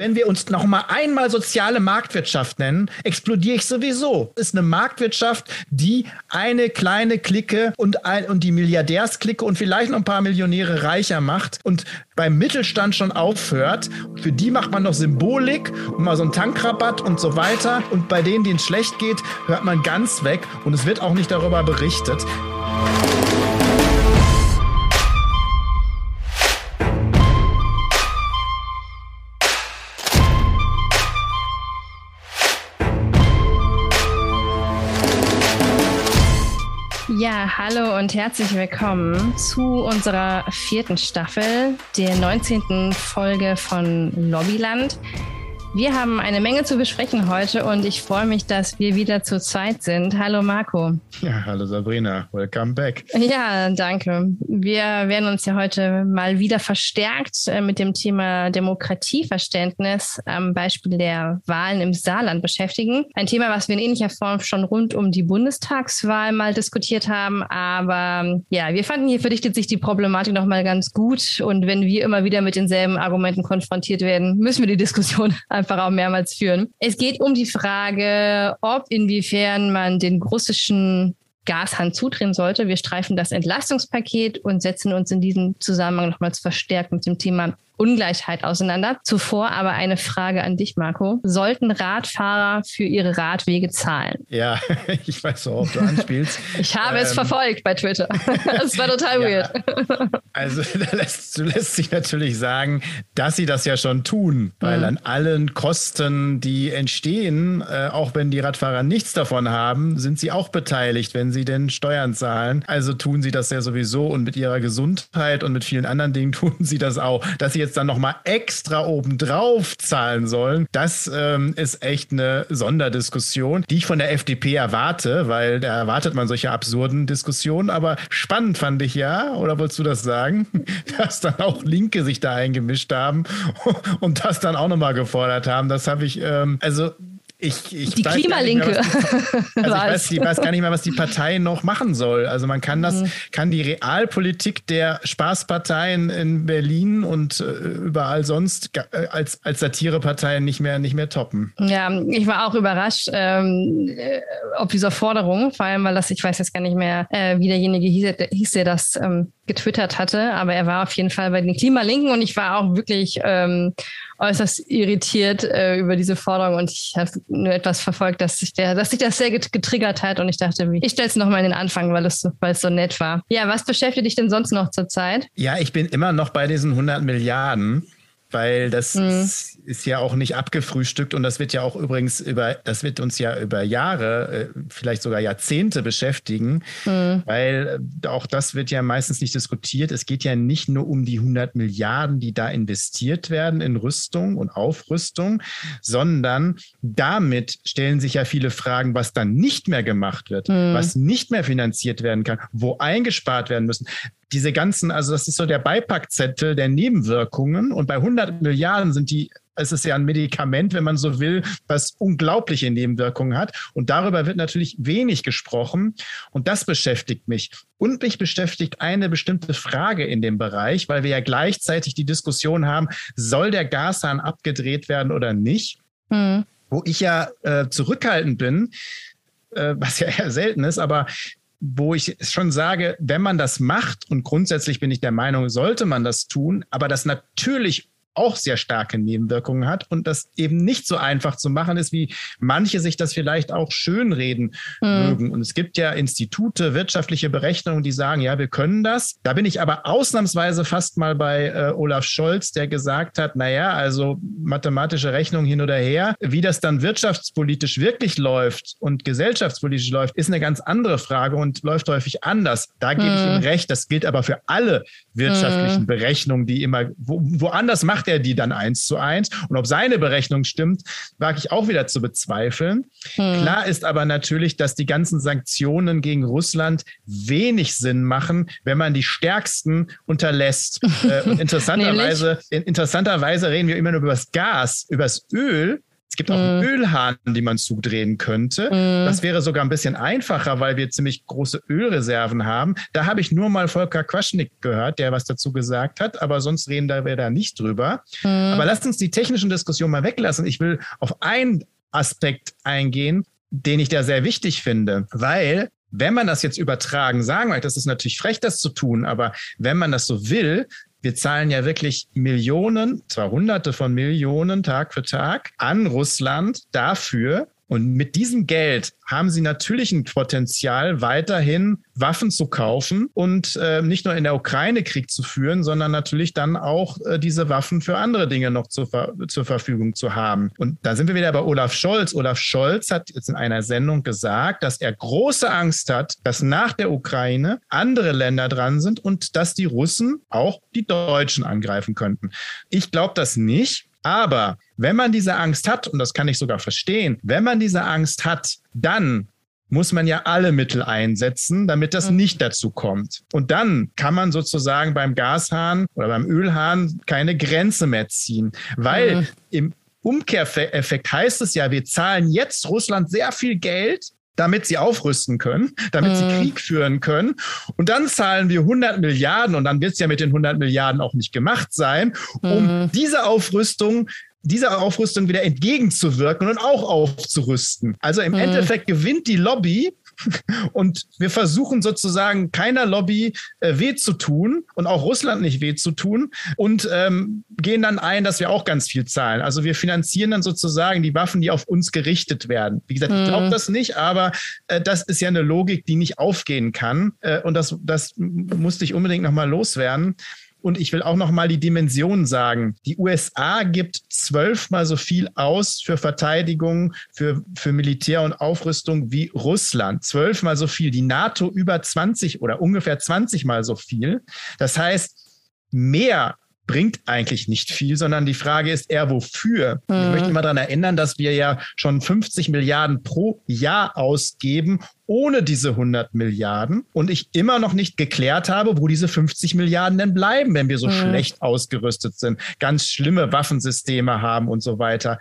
Wenn wir uns noch mal einmal soziale Marktwirtschaft nennen, explodiere ich sowieso. Es ist eine Marktwirtschaft, die eine kleine Clique und, ein, und die Milliardärsklicke und vielleicht noch ein paar Millionäre reicher macht und beim Mittelstand schon aufhört. Für die macht man noch Symbolik und mal so einen Tankrabatt und so weiter. Und bei denen, denen es schlecht geht, hört man ganz weg und es wird auch nicht darüber berichtet. Ja, hallo und herzlich willkommen zu unserer vierten Staffel, der 19. Folge von Lobbyland. Wir haben eine Menge zu besprechen heute und ich freue mich, dass wir wieder zu zweit sind. Hallo Marco. Ja, hallo Sabrina. Welcome back. Ja, danke. Wir werden uns ja heute mal wieder verstärkt äh, mit dem Thema Demokratieverständnis am Beispiel der Wahlen im Saarland beschäftigen. Ein Thema, was wir in ähnlicher Form schon rund um die Bundestagswahl mal diskutiert haben. Aber ja, wir fanden hier verdichtet sich die Problematik nochmal ganz gut. Und wenn wir immer wieder mit denselben Argumenten konfrontiert werden, müssen wir die Diskussion einfach auch mehrmals führen. Es geht um die Frage, ob inwiefern man den russischen Gashahn zudrehen sollte. Wir streifen das Entlastungspaket und setzen uns in diesem Zusammenhang nochmals verstärkt mit dem Thema Ungleichheit auseinander. Zuvor aber eine Frage an dich, Marco. Sollten Radfahrer für ihre Radwege zahlen? Ja, ich weiß, worauf du anspielst. ich habe ähm, es verfolgt bei Twitter. Das war total ja, weird. Also da lässt, du lässt sich natürlich sagen, dass sie das ja schon tun, weil mhm. an allen Kosten, die entstehen, äh, auch wenn die Radfahrer nichts davon haben, sind sie auch beteiligt, wenn sie denn Steuern zahlen. Also tun sie das ja sowieso und mit ihrer Gesundheit und mit vielen anderen Dingen tun sie das auch. Dass sie jetzt jetzt dann nochmal extra obendrauf zahlen sollen, das ähm, ist echt eine Sonderdiskussion, die ich von der FDP erwarte, weil da erwartet man solche absurden Diskussionen. Aber spannend fand ich ja, oder wolltest du das sagen, dass dann auch Linke sich da eingemischt haben und das dann auch nochmal gefordert haben. Das habe ich, ähm, also ich, ich die Klimalinke. Mehr, also ich, weiß, ich weiß gar nicht mehr, was die Partei noch machen soll. Also man kann das, mhm. kann die Realpolitik der Spaßparteien in Berlin und äh, überall sonst äh, als, als Satireparteien nicht mehr, nicht mehr toppen. Ja, ich war auch überrascht, ähm, äh, ob dieser Forderung, vor allem, weil das, ich weiß jetzt gar nicht mehr, äh, wie derjenige hieß, hieß der das ähm, getwittert hatte, aber er war auf jeden Fall bei den Klimalinken und ich war auch wirklich ähm, äußerst irritiert äh, über diese Forderung und ich habe nur etwas verfolgt, dass sich, der, dass sich das sehr getriggert hat und ich dachte, ich stelle es nochmal in den Anfang, weil es, weil es so nett war. Ja, was beschäftigt dich denn sonst noch zurzeit? Ja, ich bin immer noch bei diesen 100 Milliarden weil das mhm. ist, ist, ja auch nicht abgefrühstückt und das wird ja auch übrigens über, das wird uns ja über Jahre, äh, vielleicht sogar Jahrzehnte beschäftigen, mhm. weil äh, auch das wird ja meistens nicht diskutiert. Es geht ja nicht nur um die 100 Milliarden, die da investiert werden in Rüstung und Aufrüstung, sondern damit stellen sich ja viele Fragen, was dann nicht mehr gemacht wird, mhm. was nicht mehr finanziert werden kann, wo eingespart werden müssen diese ganzen, also das ist so der Beipackzettel der Nebenwirkungen und bei 100 Milliarden sind die es ist ja ein Medikament, wenn man so will, was unglaubliche Nebenwirkungen hat. Und darüber wird natürlich wenig gesprochen. Und das beschäftigt mich. Und mich beschäftigt eine bestimmte Frage in dem Bereich, weil wir ja gleichzeitig die Diskussion haben, soll der Gashahn abgedreht werden oder nicht? Mhm. Wo ich ja äh, zurückhaltend bin, äh, was ja eher selten ist, aber wo ich schon sage, wenn man das macht, und grundsätzlich bin ich der Meinung, sollte man das tun, aber das natürlich auch sehr starke Nebenwirkungen hat und das eben nicht so einfach zu machen ist, wie manche sich das vielleicht auch schönreden mhm. mögen. Und es gibt ja Institute, wirtschaftliche Berechnungen, die sagen, ja, wir können das. Da bin ich aber ausnahmsweise fast mal bei äh, Olaf Scholz, der gesagt hat, naja, also mathematische Rechnung hin oder her, wie das dann wirtschaftspolitisch wirklich läuft und gesellschaftspolitisch läuft, ist eine ganz andere Frage und läuft häufig anders. Da gebe mhm. ich ihm recht. Das gilt aber für alle wirtschaftlichen mhm. Berechnungen, die immer wo, woanders macht er die dann eins zu eins. Und ob seine Berechnung stimmt, wage ich auch wieder zu bezweifeln. Hm. Klar ist aber natürlich, dass die ganzen Sanktionen gegen Russland wenig Sinn machen, wenn man die stärksten unterlässt. Äh, und interessanterweise, interessanterweise reden wir immer nur über das Gas, über das Öl. Es gibt auch mhm. einen Ölhahn, den man zudrehen könnte. Mhm. Das wäre sogar ein bisschen einfacher, weil wir ziemlich große Ölreserven haben. Da habe ich nur mal Volker Quaschnik gehört, der was dazu gesagt hat, aber sonst reden wir da nicht drüber. Mhm. Aber lasst uns die technischen Diskussionen mal weglassen. Ich will auf einen Aspekt eingehen, den ich da sehr wichtig finde, weil wenn man das jetzt übertragen sagen möchte, das ist natürlich frech, das zu tun, aber wenn man das so will, wir zahlen ja wirklich Millionen, zwar Hunderte von Millionen Tag für Tag an Russland dafür, und mit diesem Geld haben sie natürlich ein Potenzial, weiterhin Waffen zu kaufen und äh, nicht nur in der Ukraine Krieg zu führen, sondern natürlich dann auch äh, diese Waffen für andere Dinge noch zur, zur Verfügung zu haben. Und da sind wir wieder bei Olaf Scholz. Olaf Scholz hat jetzt in einer Sendung gesagt, dass er große Angst hat, dass nach der Ukraine andere Länder dran sind und dass die Russen auch die Deutschen angreifen könnten. Ich glaube das nicht. Aber wenn man diese Angst hat, und das kann ich sogar verstehen, wenn man diese Angst hat, dann muss man ja alle Mittel einsetzen, damit das mhm. nicht dazu kommt. Und dann kann man sozusagen beim Gashahn oder beim Ölhahn keine Grenze mehr ziehen, weil mhm. im Umkehreffekt heißt es ja, wir zahlen jetzt Russland sehr viel Geld, damit sie aufrüsten können, damit mhm. sie Krieg führen können. Und dann zahlen wir 100 Milliarden und dann wird es ja mit den 100 Milliarden auch nicht gemacht sein, um mhm. diese Aufrüstung dieser Aufrüstung wieder entgegenzuwirken und auch aufzurüsten. Also im mhm. Endeffekt gewinnt die Lobby und wir versuchen sozusagen keiner Lobby äh, weh zu tun und auch Russland nicht weh zu tun und ähm, gehen dann ein, dass wir auch ganz viel zahlen. Also wir finanzieren dann sozusagen die Waffen, die auf uns gerichtet werden. Wie gesagt, mhm. ich glaube das nicht, aber äh, das ist ja eine Logik, die nicht aufgehen kann. Äh, und das, das musste ich unbedingt nochmal loswerden. Und ich will auch noch mal die Dimension sagen. Die USA gibt zwölfmal so viel aus für Verteidigung, für, für Militär und Aufrüstung wie Russland. Zwölfmal so viel. Die NATO über 20 oder ungefähr 20 mal so viel. Das heißt, mehr bringt eigentlich nicht viel, sondern die Frage ist eher, wofür. Mhm. Ich möchte mal daran erinnern, dass wir ja schon 50 Milliarden pro Jahr ausgeben, ohne diese 100 Milliarden und ich immer noch nicht geklärt habe, wo diese 50 Milliarden denn bleiben, wenn wir so mhm. schlecht ausgerüstet sind, ganz schlimme Waffensysteme haben und so weiter.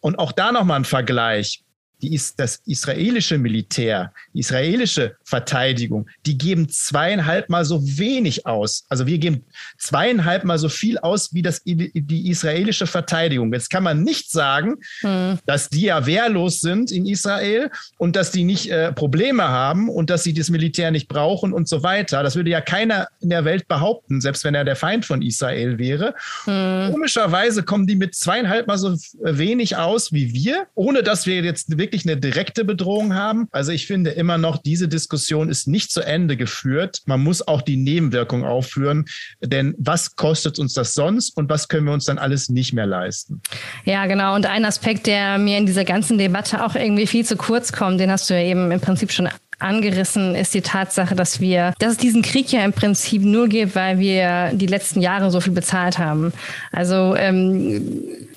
Und auch da nochmal ein Vergleich die ist das israelische Militär, die israelische Verteidigung, die geben zweieinhalb Mal so wenig aus. Also wir geben zweieinhalb Mal so viel aus wie das, die israelische Verteidigung. Jetzt kann man nicht sagen, hm. dass die ja wehrlos sind in Israel und dass die nicht äh, Probleme haben und dass sie das Militär nicht brauchen und so weiter. Das würde ja keiner in der Welt behaupten, selbst wenn er der Feind von Israel wäre. Hm. Komischerweise kommen die mit zweieinhalb Mal so wenig aus wie wir, ohne dass wir jetzt wirklich wirklich eine direkte Bedrohung haben. Also ich finde immer noch, diese Diskussion ist nicht zu Ende geführt. Man muss auch die Nebenwirkung aufführen, denn was kostet uns das sonst und was können wir uns dann alles nicht mehr leisten? Ja, genau. Und ein Aspekt, der mir in dieser ganzen Debatte auch irgendwie viel zu kurz kommt, den hast du ja eben im Prinzip schon angerissen, ist die Tatsache, dass wir, dass es diesen Krieg ja im Prinzip nur gibt, weil wir die letzten Jahre so viel bezahlt haben. Also ähm,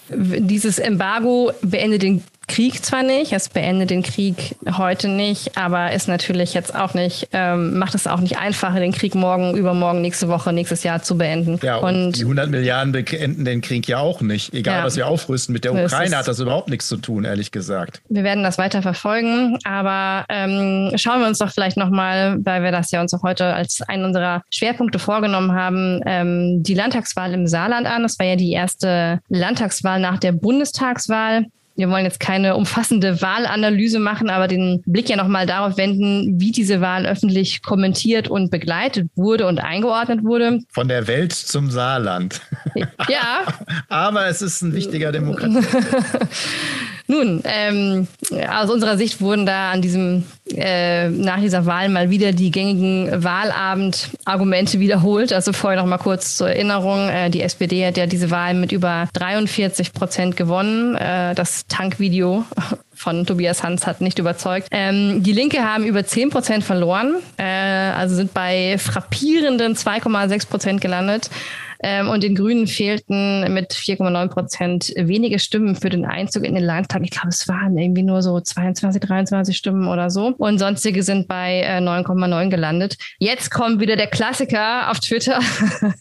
dieses Embargo beendet den Krieg zwar nicht, es beendet den Krieg heute nicht, aber ist natürlich jetzt auch nicht, ähm, macht es auch nicht einfacher, den Krieg morgen, übermorgen, nächste Woche, nächstes Jahr zu beenden. Ja, und, und die 100 Milliarden beenden den Krieg ja auch nicht. Egal, ja, was wir aufrüsten mit der Ukraine, hat das überhaupt nichts zu tun, ehrlich gesagt. Wir werden das weiter verfolgen, aber ähm, schauen wir uns doch vielleicht nochmal, weil wir das ja uns auch heute als einen unserer Schwerpunkte vorgenommen haben, ähm, die Landtagswahl im Saarland an. Das war ja die erste Landtagswahl nach der Bundestagswahl wir wollen jetzt keine umfassende Wahlanalyse machen, aber den Blick ja nochmal darauf wenden, wie diese Wahl öffentlich kommentiert und begleitet wurde und eingeordnet wurde. Von der Welt zum Saarland. Ja. aber es ist ein wichtiger Demokratie. Nun, ähm, aus unserer Sicht wurden da an diesem äh, nach dieser Wahl mal wieder die gängigen Wahlabend-Argumente wiederholt. Also vorher noch mal kurz zur Erinnerung: äh, Die SPD hat ja diese Wahl mit über 43 Prozent gewonnen. Äh, das Tankvideo von Tobias Hans hat nicht überzeugt. Ähm, die Linke haben über 10 Prozent verloren, äh, also sind bei frappierenden 2,6 Prozent gelandet. Ähm, und den Grünen fehlten mit 4,9 Prozent wenige Stimmen für den Einzug in den Landtag. Ich glaube, es waren irgendwie nur so 22, 23 Stimmen oder so. Und sonstige sind bei äh, 9,9 gelandet. Jetzt kommt wieder der Klassiker auf Twitter.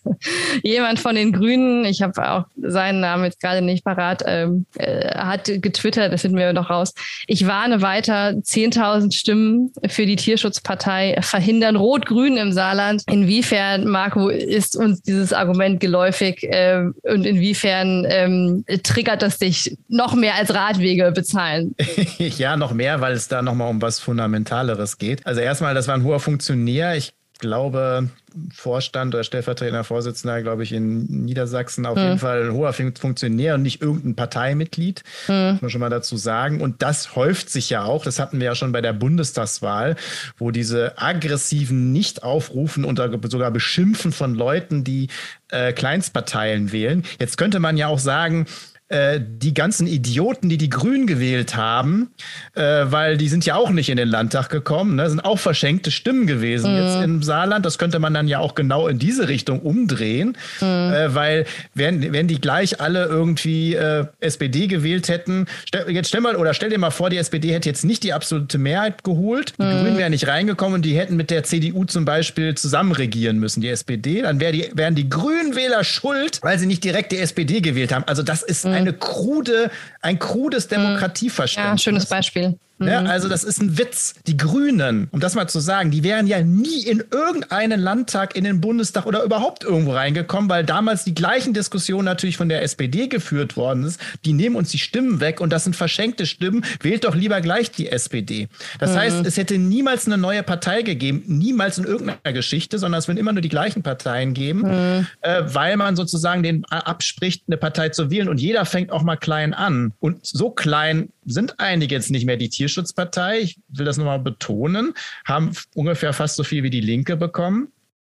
Jemand von den Grünen, ich habe auch seinen Namen jetzt gerade nicht parat, ähm, äh, hat getwittert, das finden wir doch raus. Ich warne weiter, 10.000 Stimmen für die Tierschutzpartei verhindern Rot-Grün im Saarland. Inwiefern, Marco, ist uns dieses Argument geläufig äh, und inwiefern ähm, triggert das dich noch mehr als Radwege bezahlen? ja, noch mehr, weil es da nochmal um was Fundamentaleres geht. Also erstmal, das war ein hoher Funktionär. Ich glaube, Vorstand oder stellvertretender Vorsitzender, glaube ich, in Niedersachsen auf hm. jeden Fall ein hoher Funktionär und nicht irgendein Parteimitglied, hm. muss man schon mal dazu sagen. Und das häuft sich ja auch, das hatten wir ja schon bei der Bundestagswahl, wo diese aggressiven Nicht-Aufrufen und sogar Beschimpfen von Leuten, die äh, Kleinstparteien wählen. Jetzt könnte man ja auch sagen, äh, die ganzen Idioten, die die Grünen gewählt haben, äh, weil die sind ja auch nicht in den Landtag gekommen, ne, sind auch verschenkte Stimmen gewesen mhm. jetzt im Saarland. Das könnte man dann ja auch genau in diese Richtung umdrehen, mhm. äh, weil wenn, wenn die gleich alle irgendwie äh, SPD gewählt hätten, stell, jetzt stell mal oder stell dir mal vor, die SPD hätte jetzt nicht die absolute Mehrheit geholt, die mhm. Grünen wären nicht reingekommen und die hätten mit der CDU zum Beispiel zusammen regieren müssen, die SPD, dann wär die, wären die Grünen Wähler schuld, weil sie nicht direkt die SPD gewählt haben. Also das ist ein eine krude, ein krudes mhm. Demokratieverständnis. Ja, schönes Beispiel. Ja, mhm. also das ist ein Witz. Die Grünen, um das mal zu sagen, die wären ja nie in irgendeinen Landtag, in den Bundestag oder überhaupt irgendwo reingekommen, weil damals die gleichen Diskussionen natürlich von der SPD geführt worden ist. Die nehmen uns die Stimmen weg und das sind verschenkte Stimmen. Wählt doch lieber gleich die SPD. Das mhm. heißt, es hätte niemals eine neue Partei gegeben, niemals in irgendeiner Geschichte, sondern es würden immer nur die gleichen Parteien geben, mhm. äh, weil man sozusagen den abspricht, eine Partei zu wählen und jeder fängt auch mal klein an. Und so klein sind einige jetzt nicht mehr die Tierschutzpartei. Ich will das nochmal betonen, haben ungefähr fast so viel wie die Linke bekommen.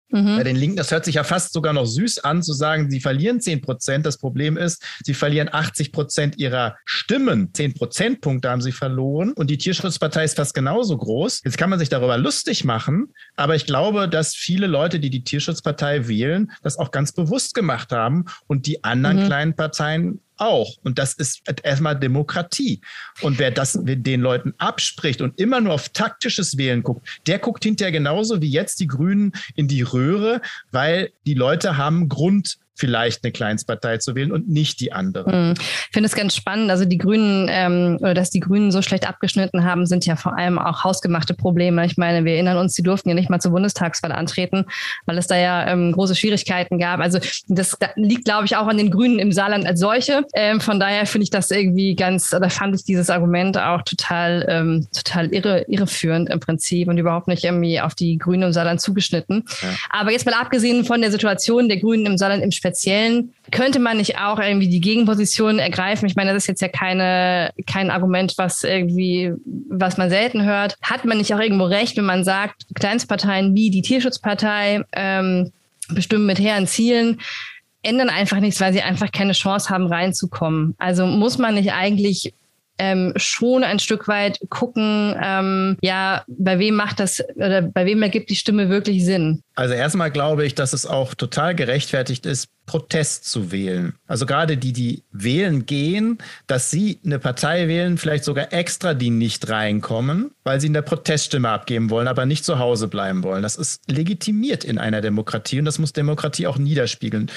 Mhm. Bei den Linken, das hört sich ja fast sogar noch süß an, zu sagen, sie verlieren 10 Prozent. Das Problem ist, sie verlieren 80 Prozent ihrer Stimmen. 10 Prozentpunkte haben sie verloren. Und die Tierschutzpartei ist fast genauso groß. Jetzt kann man sich darüber lustig machen. Aber ich glaube, dass viele Leute, die die Tierschutzpartei wählen, das auch ganz bewusst gemacht haben und die anderen mhm. kleinen Parteien auch. Und das ist erstmal Demokratie. Und wer das den Leuten abspricht und immer nur auf taktisches Wählen guckt, der guckt hinterher genauso wie jetzt die Grünen in die Röhre, weil die Leute haben Grund vielleicht eine Kleinstpartei zu wählen und nicht die andere. Hm. Ich finde es ganz spannend. Also die Grünen, ähm, oder dass die Grünen so schlecht abgeschnitten haben, sind ja vor allem auch hausgemachte Probleme. Ich meine, wir erinnern uns, sie durften ja nicht mal zur Bundestagswahl antreten, weil es da ja ähm, große schwierigkeiten gab. Also das da liegt, glaube ich, auch an den Grünen im Saarland als solche. Ähm, von daher finde ich das irgendwie ganz, oder fand ich dieses Argument auch total, ähm, total irre, irreführend im Prinzip und überhaupt nicht irgendwie auf die Grünen im Saarland zugeschnitten. Ja. Aber jetzt mal abgesehen von der Situation der Grünen im Saarland im Speziellen, Speziellen. Könnte man nicht auch irgendwie die Gegenposition ergreifen? Ich meine, das ist jetzt ja keine, kein Argument, was irgendwie, was man selten hört. Hat man nicht auch irgendwo recht, wenn man sagt, Kleinstparteien wie die Tierschutzpartei ähm, bestimmen mit hehren Zielen, ändern einfach nichts, weil sie einfach keine Chance haben, reinzukommen. Also muss man nicht eigentlich ähm, schon ein Stück weit gucken, ähm, ja, bei wem macht das oder bei wem ergibt die Stimme wirklich Sinn? Also erstmal glaube ich, dass es auch total gerechtfertigt ist, Protest zu wählen. Also gerade die, die wählen gehen, dass sie eine Partei wählen, vielleicht sogar extra, die nicht reinkommen, weil sie eine Proteststimme abgeben wollen, aber nicht zu Hause bleiben wollen. Das ist legitimiert in einer Demokratie und das muss Demokratie auch niederspiegeln.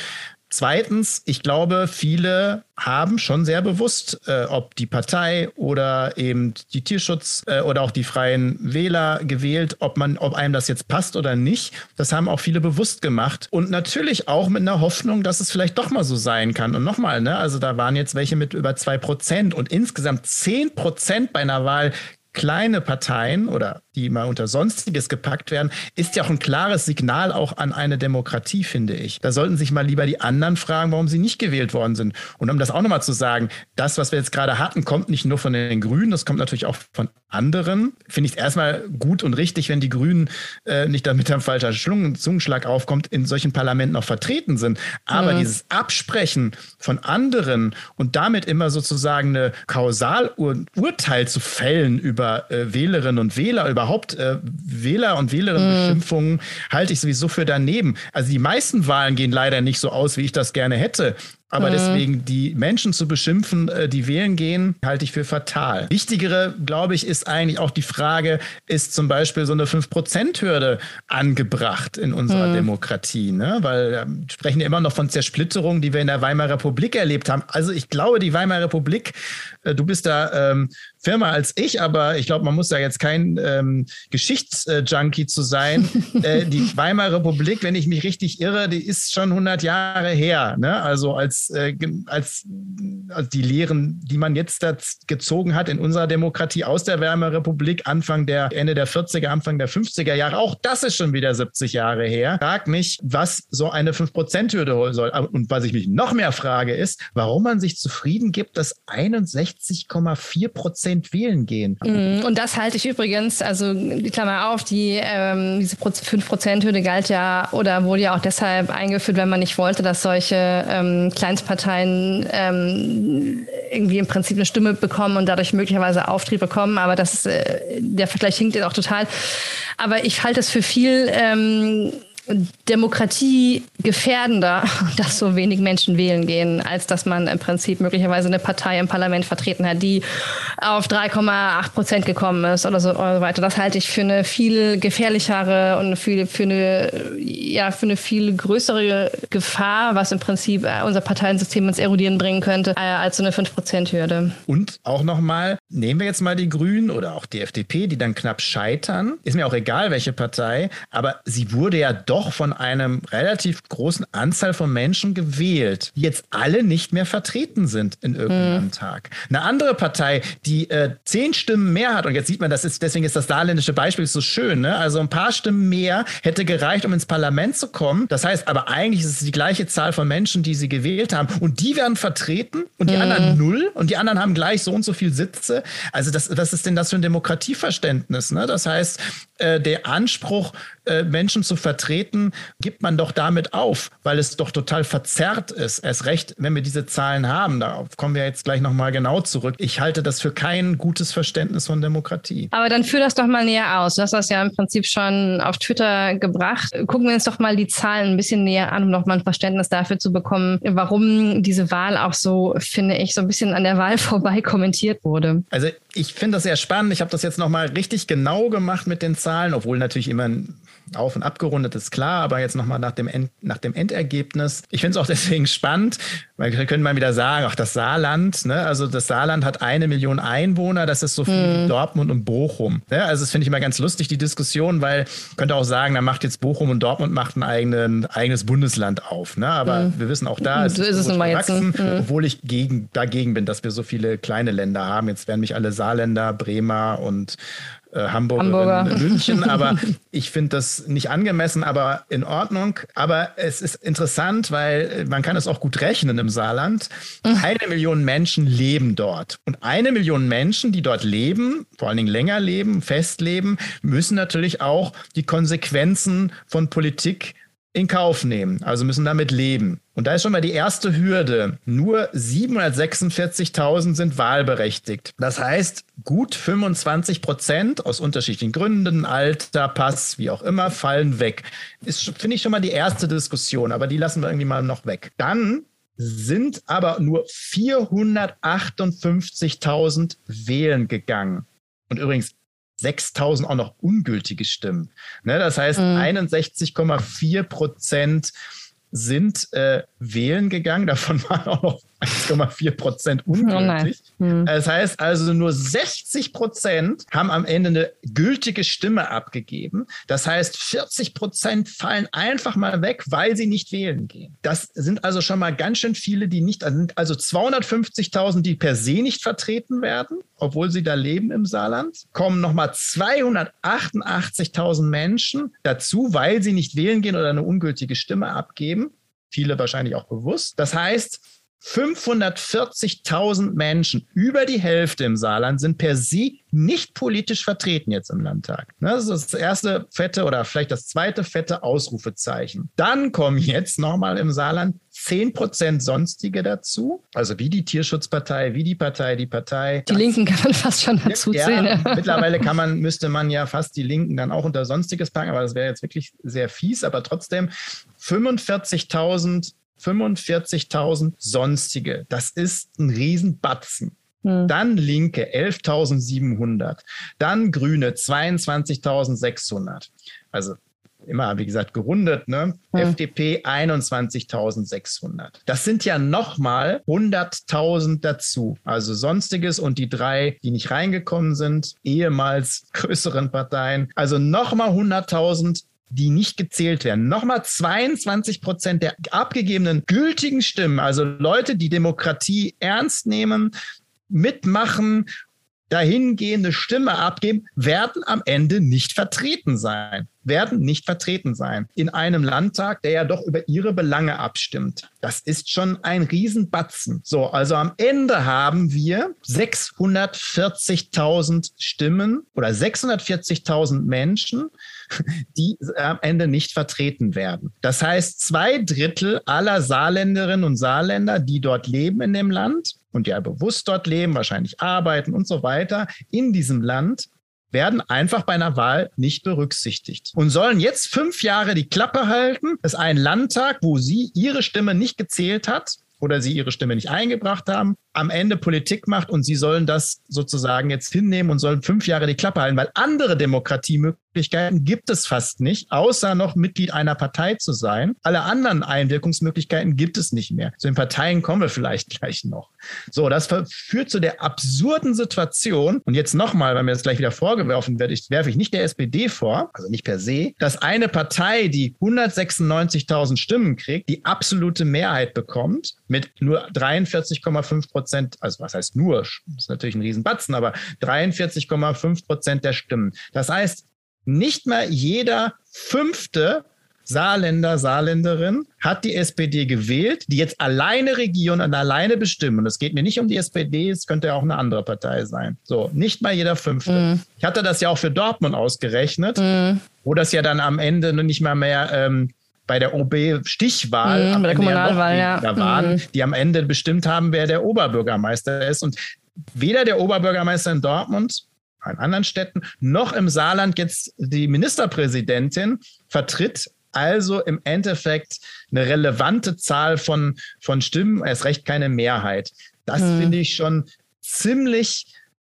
Zweitens, ich glaube, viele haben schon sehr bewusst, äh, ob die Partei oder eben die Tierschutz äh, oder auch die freien Wähler gewählt, ob man, ob einem das jetzt passt oder nicht. Das haben auch viele bewusst gemacht und natürlich auch mit einer Hoffnung, dass es vielleicht doch mal so sein kann. Und nochmal, ne, also da waren jetzt welche mit über zwei Prozent und insgesamt zehn Prozent bei einer Wahl kleine Parteien oder die mal unter Sonstiges gepackt werden, ist ja auch ein klares Signal auch an eine Demokratie, finde ich. Da sollten sich mal lieber die anderen fragen, warum sie nicht gewählt worden sind. Und um das auch nochmal zu sagen, das, was wir jetzt gerade hatten, kommt nicht nur von den Grünen, das kommt natürlich auch von anderen. Finde ich es erstmal gut und richtig, wenn die Grünen äh, nicht damit ein falscher Zungenschlag aufkommt, in solchen Parlamenten auch vertreten sind. Aber mhm. dieses Absprechen von anderen und damit immer sozusagen eine Kausalurteil zu fällen über äh, Wählerinnen und Wähler, über überhaupt äh, Wähler- und Wählerinnenbeschimpfungen mm. halte ich sowieso für daneben. Also die meisten Wahlen gehen leider nicht so aus, wie ich das gerne hätte. Aber mhm. deswegen die Menschen zu beschimpfen, äh, die wählen gehen, halte ich für fatal. Wichtigere, glaube ich, ist eigentlich auch die Frage, ist zum Beispiel so eine 5%-Hürde angebracht in unserer mhm. Demokratie? Ne? Weil wir sprechen ja immer noch von Zersplitterung, die wir in der Weimarer Republik erlebt haben. Also ich glaube, die Weimarer Republik, äh, du bist da ähm, Firma als ich, aber ich glaube, man muss da jetzt kein ähm, Geschichtsjunkie zu sein. äh, die Weimarer Republik, wenn ich mich richtig irre, die ist schon 100 Jahre her. Ne? Also als, äh, als, als die Lehren, die man jetzt da gezogen hat in unserer Demokratie aus der Weimarer Republik, Anfang der, Ende der 40er, Anfang der 50er Jahre, auch das ist schon wieder 70 Jahre her. Frag mich, was so eine 5%-Hürde soll. Und was ich mich noch mehr frage, ist, warum man sich zufrieden gibt, dass 61,4 Prozent Prozent wählen gehen. Mhm. Und das halte ich übrigens, also die Klammer auf, die ähm, diese 5%-Hürde galt ja oder wurde ja auch deshalb eingeführt, wenn man nicht wollte, dass solche ähm, Kleinstparteien ähm, irgendwie im Prinzip eine Stimme bekommen und dadurch möglicherweise Auftrieb bekommen. Aber das ist, äh, der Vergleich hinkt jetzt auch total. Aber ich halte es für viel ähm, Demokratie gefährdender, dass so wenig Menschen wählen gehen, als dass man im Prinzip möglicherweise eine Partei im Parlament vertreten hat, die auf 3,8 Prozent gekommen ist oder so, oder so weiter. Das halte ich für eine viel gefährlichere und für, für, eine, ja, für eine viel größere Gefahr, was im Prinzip äh, unser Parteiensystem ins Erodieren bringen könnte, äh, als so eine 5-Prozent-Hürde. Und auch nochmal, nehmen wir jetzt mal die Grünen oder auch die FDP, die dann knapp scheitern. Ist mir auch egal, welche Partei, aber sie wurde ja doch doch von einem relativ großen Anzahl von Menschen gewählt, die jetzt alle nicht mehr vertreten sind in irgendeinem hm. Tag. Eine andere Partei, die äh, zehn Stimmen mehr hat, und jetzt sieht man, das ist, deswegen ist das saarländische Beispiel so schön, ne? also ein paar Stimmen mehr hätte gereicht, um ins Parlament zu kommen. Das heißt aber eigentlich ist es die gleiche Zahl von Menschen, die sie gewählt haben und die werden vertreten und die hm. anderen null und die anderen haben gleich so und so viel Sitze. Also das, was ist denn das für ein Demokratieverständnis? Ne? Das heißt, äh, der Anspruch, äh, Menschen zu vertreten, gibt man doch damit auf, weil es doch total verzerrt ist. Erst recht, wenn wir diese Zahlen haben. Darauf kommen wir jetzt gleich nochmal genau zurück. Ich halte das für kein gutes Verständnis von Demokratie. Aber dann führ das doch mal näher aus. Du hast das ja im Prinzip schon auf Twitter gebracht. Gucken wir uns doch mal die Zahlen ein bisschen näher an, um nochmal ein Verständnis dafür zu bekommen, warum diese Wahl auch so, finde ich, so ein bisschen an der Wahl vorbei kommentiert wurde. Also ich finde das sehr spannend. Ich habe das jetzt nochmal richtig genau gemacht mit den Zahlen, obwohl natürlich immer auf und abgerundet ist klar, aber jetzt nochmal nach dem, End, nach dem Endergebnis. Ich finde es auch deswegen spannend, weil wir können mal wieder sagen, ach, das Saarland, ne? also das Saarland hat eine Million Einwohner, das ist so viel hm. wie Dortmund und Bochum. Ne? Also das finde ich immer ganz lustig, die Diskussion, weil könnte auch sagen, da macht jetzt Bochum und Dortmund macht ein eigenen, eigenes Bundesland auf. Ne? Aber hm. wir wissen auch da, es so ist es nun mal gewachsen, hm. obwohl ich gegen, dagegen bin, dass wir so viele kleine Länder haben. Jetzt werden mich alle Saarländer, Bremer und äh, Hamburgerin Hamburger. München, aber ich finde das nicht angemessen, aber in Ordnung. Aber es ist interessant, weil äh, man kann es auch gut rechnen im Saarland. Eine Million Menschen leben dort. Und eine Million Menschen, die dort leben, vor allen Dingen länger leben, festleben, müssen natürlich auch die Konsequenzen von Politik in Kauf nehmen, also müssen damit leben. Und da ist schon mal die erste Hürde. Nur 746.000 sind wahlberechtigt. Das heißt, gut 25 Prozent aus unterschiedlichen Gründen, Alter, Pass, wie auch immer, fallen weg. Ist, finde ich, schon mal die erste Diskussion, aber die lassen wir irgendwie mal noch weg. Dann sind aber nur 458.000 wählen gegangen. Und übrigens, 6000 auch noch ungültige Stimmen. Ne, das heißt, mhm. 61,4 Prozent sind äh, wählen gegangen. Davon waren auch noch 1,4 Prozent ungültig. Oh hm. Das heißt also, nur 60 Prozent haben am Ende eine gültige Stimme abgegeben. Das heißt, 40 Prozent fallen einfach mal weg, weil sie nicht wählen gehen. Das sind also schon mal ganz schön viele, die nicht, also, also 250.000, die per se nicht vertreten werden, obwohl sie da leben im Saarland. Kommen nochmal 288.000 Menschen dazu, weil sie nicht wählen gehen oder eine ungültige Stimme abgeben viele wahrscheinlich auch bewusst. Das heißt, 540.000 Menschen, über die Hälfte im Saarland, sind per se nicht politisch vertreten jetzt im Landtag. Das ist das erste fette oder vielleicht das zweite fette Ausrufezeichen. Dann kommen jetzt nochmal im Saarland 10 Prozent Sonstige dazu, also wie die Tierschutzpartei, wie die Partei, die Partei. Die Linken kann man fast schon dazu zählen. Ja, mittlerweile kann man, müsste man ja fast die Linken dann auch unter Sonstiges packen, aber das wäre jetzt wirklich sehr fies, aber trotzdem 45.000 45.000 sonstige. Das ist ein Riesenbatzen. Hm. Dann Linke 11.700. Dann Grüne 22.600. Also immer, wie gesagt, gerundet, ne? Hm. FDP 21.600. Das sind ja nochmal 100.000 dazu. Also Sonstiges und die drei, die nicht reingekommen sind, ehemals größeren Parteien. Also nochmal 100.000 die nicht gezählt werden. Nochmal 22 Prozent der abgegebenen gültigen Stimmen, also Leute, die Demokratie ernst nehmen, mitmachen, dahingehende Stimme abgeben, werden am Ende nicht vertreten sein. Werden nicht vertreten sein. In einem Landtag, der ja doch über ihre Belange abstimmt. Das ist schon ein Riesenbatzen. So, also am Ende haben wir 640.000 Stimmen oder 640.000 Menschen, die am Ende nicht vertreten werden. Das heißt, zwei Drittel aller Saarländerinnen und Saarländer, die dort leben in dem Land und ja bewusst dort leben, wahrscheinlich arbeiten und so weiter, in diesem Land, werden einfach bei einer Wahl nicht berücksichtigt und sollen jetzt fünf Jahre die Klappe halten, dass ein Landtag, wo sie ihre Stimme nicht gezählt hat, oder sie ihre Stimme nicht eingebracht haben, am Ende Politik macht und sie sollen das sozusagen jetzt hinnehmen und sollen fünf Jahre die Klappe halten, weil andere Demokratiemöglichkeiten gibt es fast nicht, außer noch Mitglied einer Partei zu sein. Alle anderen Einwirkungsmöglichkeiten gibt es nicht mehr. Zu den Parteien kommen wir vielleicht gleich noch. So, das führt zu der absurden Situation. Und jetzt nochmal, weil mir das gleich wieder vorgeworfen wird, ich werfe ich nicht der SPD vor, also nicht per se, dass eine Partei, die 196.000 Stimmen kriegt, die absolute Mehrheit bekommt mit nur 43,5 Prozent also was heißt nur, das ist natürlich ein Riesenbatzen, aber 43,5 Prozent der Stimmen. Das heißt, nicht mal jeder fünfte Saarländer, Saarländerin hat die SPD gewählt, die jetzt alleine regieren und alleine bestimmen. Und es geht mir nicht um die SPD, es könnte ja auch eine andere Partei sein. So, nicht mal jeder Fünfte. Mm. Ich hatte das ja auch für Dortmund ausgerechnet, mm. wo das ja dann am Ende nicht mal mehr ähm, bei der OB-Stichwahl mhm, bei der Kommunalwahl, ja, ja. waren, mhm. die am Ende bestimmt haben, wer der Oberbürgermeister ist. Und weder der Oberbürgermeister in Dortmund, in anderen Städten, noch im Saarland jetzt die Ministerpräsidentin vertritt also im Endeffekt eine relevante Zahl von, von Stimmen, erst recht keine Mehrheit. Das mhm. finde ich schon ziemlich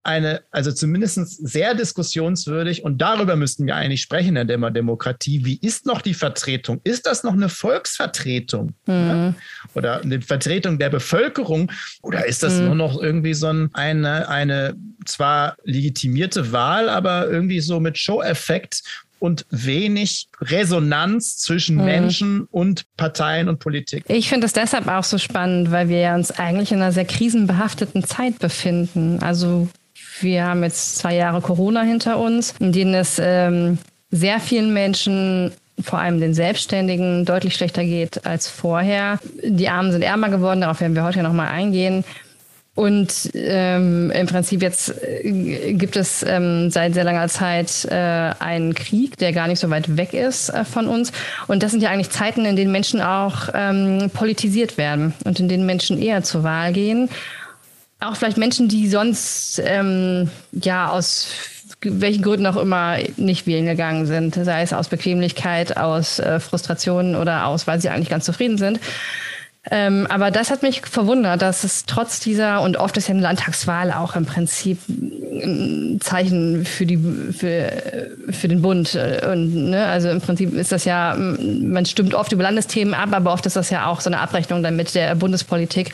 eine, also zumindest sehr diskussionswürdig und darüber müssten wir eigentlich sprechen in der Demokratie. Wie ist noch die Vertretung? Ist das noch eine Volksvertretung? Mhm. Ja? Oder eine Vertretung der Bevölkerung? Oder ist das mhm. nur noch irgendwie so eine, eine zwar legitimierte Wahl, aber irgendwie so mit Show-Effekt und wenig Resonanz zwischen mhm. Menschen und Parteien und Politik. Ich finde es deshalb auch so spannend, weil wir uns eigentlich in einer sehr krisenbehafteten Zeit befinden. Also wir haben jetzt zwei Jahre Corona hinter uns, in denen es ähm, sehr vielen Menschen vor allem den Selbstständigen deutlich schlechter geht als vorher. Die Armen sind ärmer geworden, darauf werden wir heute ja nochmal eingehen. Und ähm, im Prinzip jetzt äh, gibt es ähm, seit sehr langer Zeit äh, einen Krieg, der gar nicht so weit weg ist äh, von uns. Und das sind ja eigentlich Zeiten, in denen Menschen auch ähm, politisiert werden und in denen Menschen eher zur Wahl gehen auch vielleicht Menschen, die sonst ähm, ja aus welchen Gründen auch immer nicht wählen gegangen sind, sei es aus Bequemlichkeit, aus äh, Frustration oder aus, weil sie eigentlich ganz zufrieden sind. Ähm, aber das hat mich verwundert, dass es trotz dieser und oft ist ja eine Landtagswahl auch im Prinzip ein Zeichen für die für, für den Bund äh, und ne, also im Prinzip ist das ja man stimmt oft über Landesthemen ab, aber oft ist das ja auch so eine Abrechnung dann mit der Bundespolitik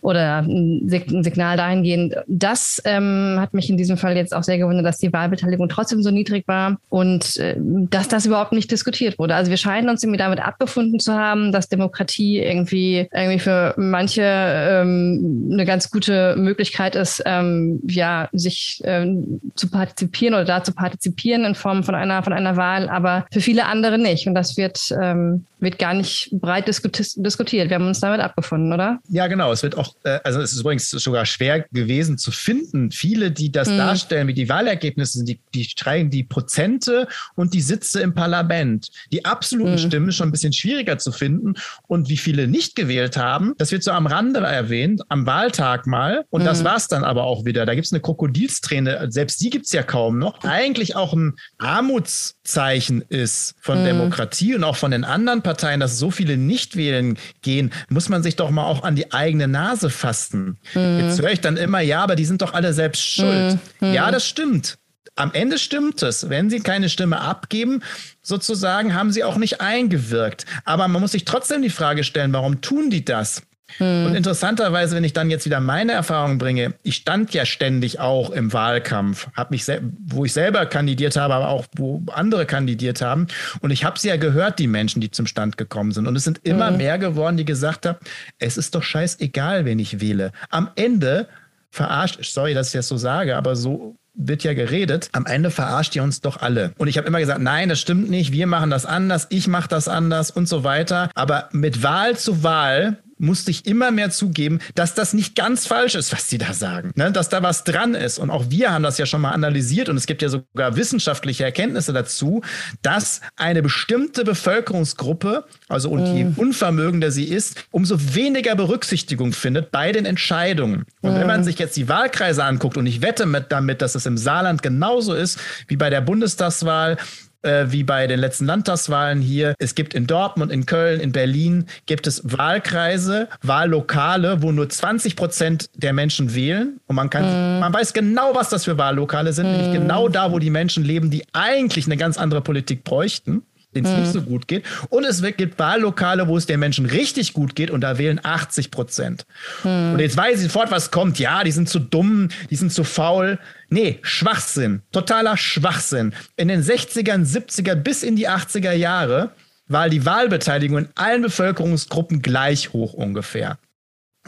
oder ein Signal dahingehend. Das ähm, hat mich in diesem Fall jetzt auch sehr gewundert, dass die Wahlbeteiligung trotzdem so niedrig war und äh, dass das überhaupt nicht diskutiert wurde. Also wir scheinen uns irgendwie damit abgefunden zu haben, dass Demokratie irgendwie irgendwie für manche ähm, eine ganz gute Möglichkeit ist, ähm, ja sich ähm, zu partizipieren oder da zu partizipieren in Form von einer von einer Wahl, aber für viele andere nicht. Und das wird ähm, wird gar nicht breit diskutiert. Wir haben uns damit abgefunden, oder? Ja, genau. Es wird auch auch, äh, also es ist übrigens sogar schwer gewesen zu finden. Viele, die das hm. darstellen, wie die Wahlergebnisse sind, die, die streichen die Prozente und die Sitze im Parlament. Die absoluten hm. Stimmen schon ein bisschen schwieriger zu finden. Und wie viele nicht gewählt haben, das wird so am Rande erwähnt, am Wahltag mal. Und hm. das war es dann aber auch wieder. Da gibt es eine Krokodilsträne, selbst die gibt es ja kaum noch. Eigentlich auch ein Armutszeichen ist von hm. Demokratie und auch von den anderen Parteien, dass so viele nicht wählen gehen, muss man sich doch mal auch an die eigene Nase fassen. Mhm. Jetzt höre ich dann immer, ja, aber die sind doch alle selbst schuld. Mhm. Ja, das stimmt. Am Ende stimmt es. Wenn sie keine Stimme abgeben, sozusagen, haben sie auch nicht eingewirkt. Aber man muss sich trotzdem die Frage stellen, warum tun die das? Hm. Und interessanterweise, wenn ich dann jetzt wieder meine Erfahrung bringe, ich stand ja ständig auch im Wahlkampf, hab mich wo ich selber kandidiert habe, aber auch wo andere kandidiert haben. Und ich habe sie ja gehört, die Menschen, die zum Stand gekommen sind. Und es sind immer hm. mehr geworden, die gesagt haben, es ist doch scheißegal, wen ich wähle. Am Ende verarscht, sorry, dass ich das so sage, aber so wird ja geredet, am Ende verarscht ihr uns doch alle. Und ich habe immer gesagt, nein, das stimmt nicht, wir machen das anders, ich mache das anders und so weiter. Aber mit Wahl zu Wahl musste ich immer mehr zugeben, dass das nicht ganz falsch ist, was die da sagen. Ne? Dass da was dran ist. Und auch wir haben das ja schon mal analysiert und es gibt ja sogar wissenschaftliche Erkenntnisse dazu, dass eine bestimmte Bevölkerungsgruppe, also und je mhm. unvermögender sie ist, umso weniger Berücksichtigung findet bei den Entscheidungen. Und wenn man mhm. sich jetzt die Wahlkreise anguckt, und ich wette mit damit, dass es im Saarland genauso ist wie bei der Bundestagswahl, äh, wie bei den letzten Landtagswahlen hier. Es gibt in Dortmund, in Köln, in Berlin gibt es Wahlkreise, Wahllokale, wo nur 20 Prozent der Menschen wählen. Und man kann, mm. man weiß genau, was das für Wahllokale sind, mm. nämlich genau da, wo die Menschen leben, die eigentlich eine ganz andere Politik bräuchten denen es hm. nicht so gut geht. Und es gibt Wahllokale, wo es den Menschen richtig gut geht und da wählen 80 Prozent. Hm. Und jetzt weiß ich sofort, was kommt. Ja, die sind zu dumm, die sind zu faul. Nee, Schwachsinn. Totaler Schwachsinn. In den 60ern, 70er bis in die 80er Jahre war die Wahlbeteiligung in allen Bevölkerungsgruppen gleich hoch ungefähr.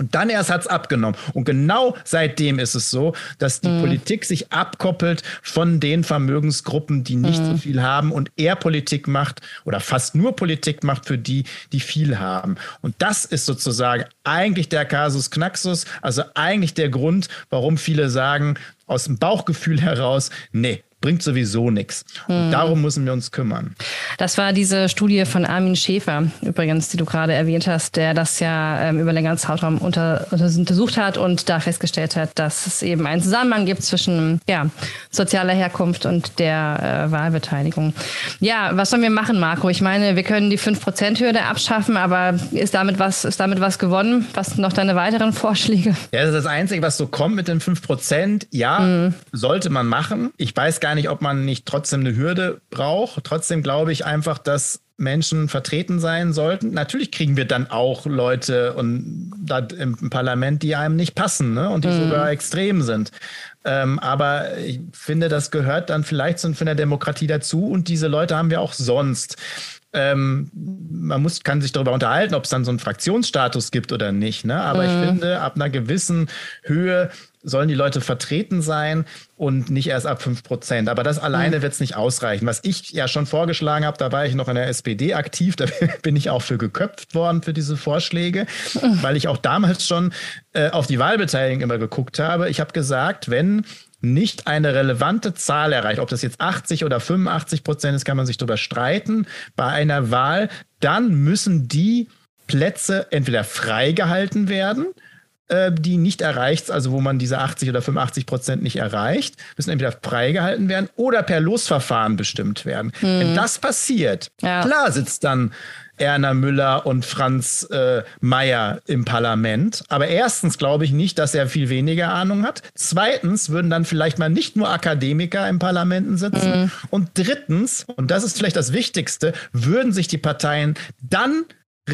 Und dann erst hat es abgenommen. Und genau seitdem ist es so, dass die mhm. Politik sich abkoppelt von den Vermögensgruppen, die nicht mhm. so viel haben und eher Politik macht oder fast nur Politik macht für die, die viel haben. Und das ist sozusagen eigentlich der Kasus Knaxus, also eigentlich der Grund, warum viele sagen, aus dem Bauchgefühl heraus, nee, bringt sowieso nichts. Hm. Darum müssen wir uns kümmern. Das war diese Studie von Armin Schäfer, übrigens, die du gerade erwähnt hast, der das ja ähm, über längeren Zeitraum unter, untersucht hat und da festgestellt hat, dass es eben einen Zusammenhang gibt zwischen ja, sozialer Herkunft und der äh, Wahlbeteiligung. Ja, was sollen wir machen, Marco? Ich meine, wir können die 5%-Hürde abschaffen, aber ist damit was, ist damit was gewonnen? Was sind noch deine weiteren Vorschläge? Ja, das ist das Einzige, was so kommt mit den 5%. Ja, mhm. sollte man machen. Ich weiß gar gar nicht, ob man nicht trotzdem eine Hürde braucht. Trotzdem glaube ich einfach, dass Menschen vertreten sein sollten. Natürlich kriegen wir dann auch Leute und im Parlament, die einem nicht passen ne? und die mhm. sogar extrem sind. Ähm, aber ich finde, das gehört dann vielleicht von der Demokratie dazu und diese Leute haben wir auch sonst. Ähm, man muss, kann sich darüber unterhalten, ob es dann so einen Fraktionsstatus gibt oder nicht. Ne? Aber mhm. ich finde, ab einer gewissen Höhe sollen die Leute vertreten sein und nicht erst ab 5 Prozent. Aber das alleine mhm. wird es nicht ausreichen. Was ich ja schon vorgeschlagen habe, da war ich noch in der SPD aktiv, da bin ich auch für geköpft worden für diese Vorschläge, mhm. weil ich auch damals schon äh, auf die Wahlbeteiligung immer geguckt habe. Ich habe gesagt, wenn nicht eine relevante Zahl erreicht, ob das jetzt 80 oder 85 Prozent ist, kann man sich darüber streiten, bei einer Wahl, dann müssen die Plätze entweder freigehalten werden äh, die nicht erreicht, also wo man diese 80 oder 85 Prozent nicht erreicht, müssen entweder freigehalten werden oder per Losverfahren bestimmt werden. Hm. Wenn das passiert, ja. klar sitzt dann Erna Müller und Franz äh, Mayer im Parlament. Aber erstens glaube ich nicht, dass er viel weniger Ahnung hat. Zweitens würden dann vielleicht mal nicht nur Akademiker im Parlamenten sitzen. Mhm. Und drittens, und das ist vielleicht das Wichtigste, würden sich die Parteien dann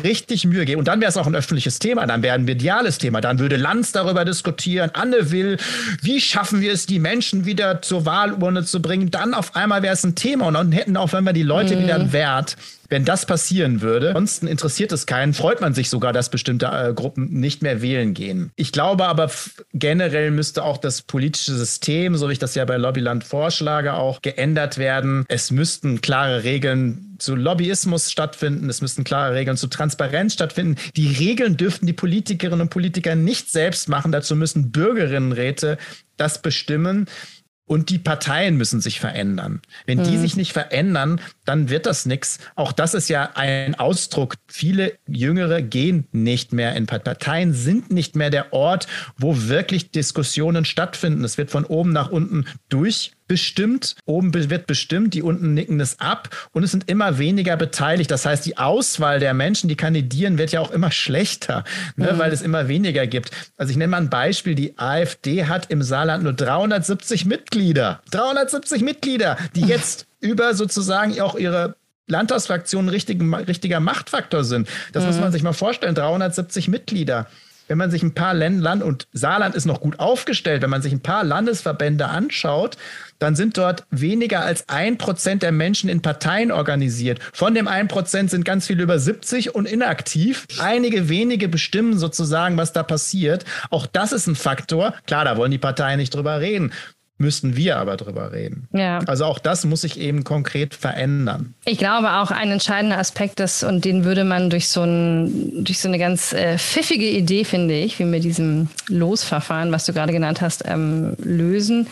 richtig Mühe geben. Und dann wäre es auch ein öffentliches Thema, dann wäre ein mediales Thema. Dann würde Lanz darüber diskutieren, Anne will, wie schaffen wir es, die Menschen wieder zur Wahlurne zu bringen. Dann auf einmal wäre es ein Thema und dann hätten auch, wenn wir die Leute mhm. wieder einen Wert. Wenn das passieren würde, ansonsten interessiert es keinen, freut man sich sogar, dass bestimmte äh, Gruppen nicht mehr wählen gehen. Ich glaube aber generell müsste auch das politische System, so wie ich das ja bei Lobbyland vorschlage, auch geändert werden. Es müssten klare Regeln zu Lobbyismus stattfinden, es müssten klare Regeln zu Transparenz stattfinden. Die Regeln dürften die Politikerinnen und Politiker nicht selbst machen. Dazu müssen Bürgerinnenräte das bestimmen. Und die Parteien müssen sich verändern. Wenn die mhm. sich nicht verändern, dann wird das nichts. Auch das ist ja ein Ausdruck. Viele Jüngere gehen nicht mehr in Parteien, sind nicht mehr der Ort, wo wirklich Diskussionen stattfinden. Es wird von oben nach unten durch bestimmt, oben wird bestimmt, die unten nicken es ab und es sind immer weniger beteiligt. Das heißt, die Auswahl der Menschen, die kandidieren, wird ja auch immer schlechter, ne, mhm. weil es immer weniger gibt. Also ich nenne mal ein Beispiel, die AfD hat im Saarland nur 370 Mitglieder. 370 Mitglieder, die jetzt über sozusagen auch ihre Landtagsfraktion richtig, richtiger Machtfaktor sind. Das mhm. muss man sich mal vorstellen, 370 Mitglieder wenn man sich ein paar Länder, und Saarland ist noch gut aufgestellt, wenn man sich ein paar Landesverbände anschaut, dann sind dort weniger als ein Prozent der Menschen in Parteien organisiert. Von dem ein Prozent sind ganz viele über 70 und inaktiv. Einige wenige bestimmen sozusagen, was da passiert. Auch das ist ein Faktor. Klar, da wollen die Parteien nicht drüber reden müssten wir aber drüber reden. Ja. Also auch das muss sich eben konkret verändern. Ich glaube auch ein entscheidender Aspekt ist, und den würde man durch so, ein, durch so eine ganz äh, pfiffige Idee, finde ich, wie mit diesem Losverfahren, was du gerade genannt hast, ähm, lösen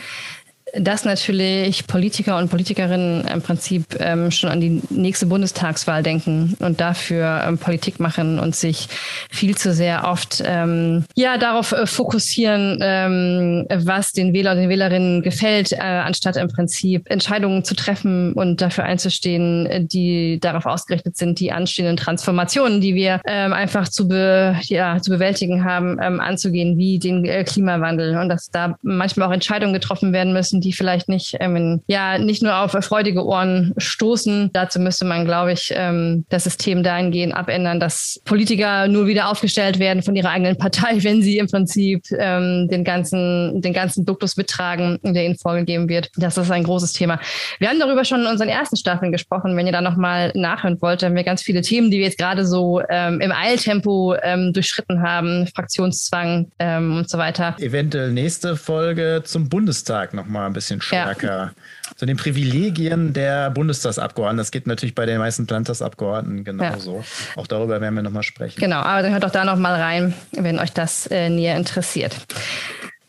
dass natürlich Politiker und Politikerinnen im Prinzip ähm, schon an die nächste Bundestagswahl denken und dafür ähm, Politik machen und sich viel zu sehr oft ähm, ja darauf äh, fokussieren, ähm, was den Wähler und den Wählerinnen gefällt, äh, anstatt im Prinzip Entscheidungen zu treffen und dafür einzustehen, die darauf ausgerichtet sind, die anstehenden Transformationen, die wir ähm, einfach zu, be, ja, zu bewältigen haben, ähm, anzugehen, wie den äh, Klimawandel. Und dass da manchmal auch Entscheidungen getroffen werden müssen, die vielleicht nicht, ähm, ja, nicht nur auf freudige Ohren stoßen. Dazu müsste man, glaube ich, ähm, das System dahingehend abändern, dass Politiker nur wieder aufgestellt werden von ihrer eigenen Partei, wenn sie im Prinzip ähm, den ganzen, den ganzen Duktus mittragen, der ihnen vorgegeben wird. Das ist ein großes Thema. Wir haben darüber schon in unseren ersten Staffeln gesprochen. Wenn ihr da nochmal nachhören wollt, haben wir ganz viele Themen, die wir jetzt gerade so ähm, im Eiltempo ähm, durchschritten haben, Fraktionszwang ähm, und so weiter. Eventuell nächste Folge zum Bundestag nochmal bisschen stärker. Ja. So den Privilegien der Bundestagsabgeordneten. Das geht natürlich bei den meisten Landtagsabgeordneten genauso. Ja. Auch darüber werden wir nochmal sprechen. Genau, aber dann hört doch da nochmal rein, wenn euch das äh, näher interessiert.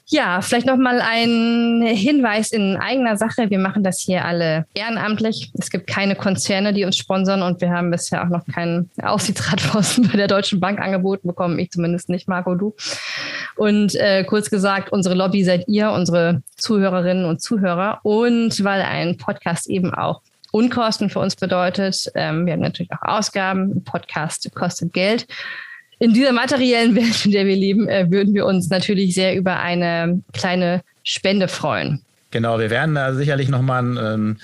Ja, vielleicht noch mal ein Hinweis in eigener Sache. Wir machen das hier alle ehrenamtlich. Es gibt keine Konzerne, die uns sponsern und wir haben bisher auch noch keinen Aufsichtsratposten bei der Deutschen Bank angeboten bekommen. Ich zumindest nicht, Marco, du. Und äh, kurz gesagt, unsere Lobby seid ihr, unsere Zuhörerinnen und Zuhörer. Und weil ein Podcast eben auch Unkosten für uns bedeutet, ähm, wir haben natürlich auch Ausgaben. Ein Podcast kostet Geld in dieser materiellen Welt, in der wir leben, äh, würden wir uns natürlich sehr über eine kleine Spende freuen. Genau, wir werden da sicherlich nochmal ein ähm,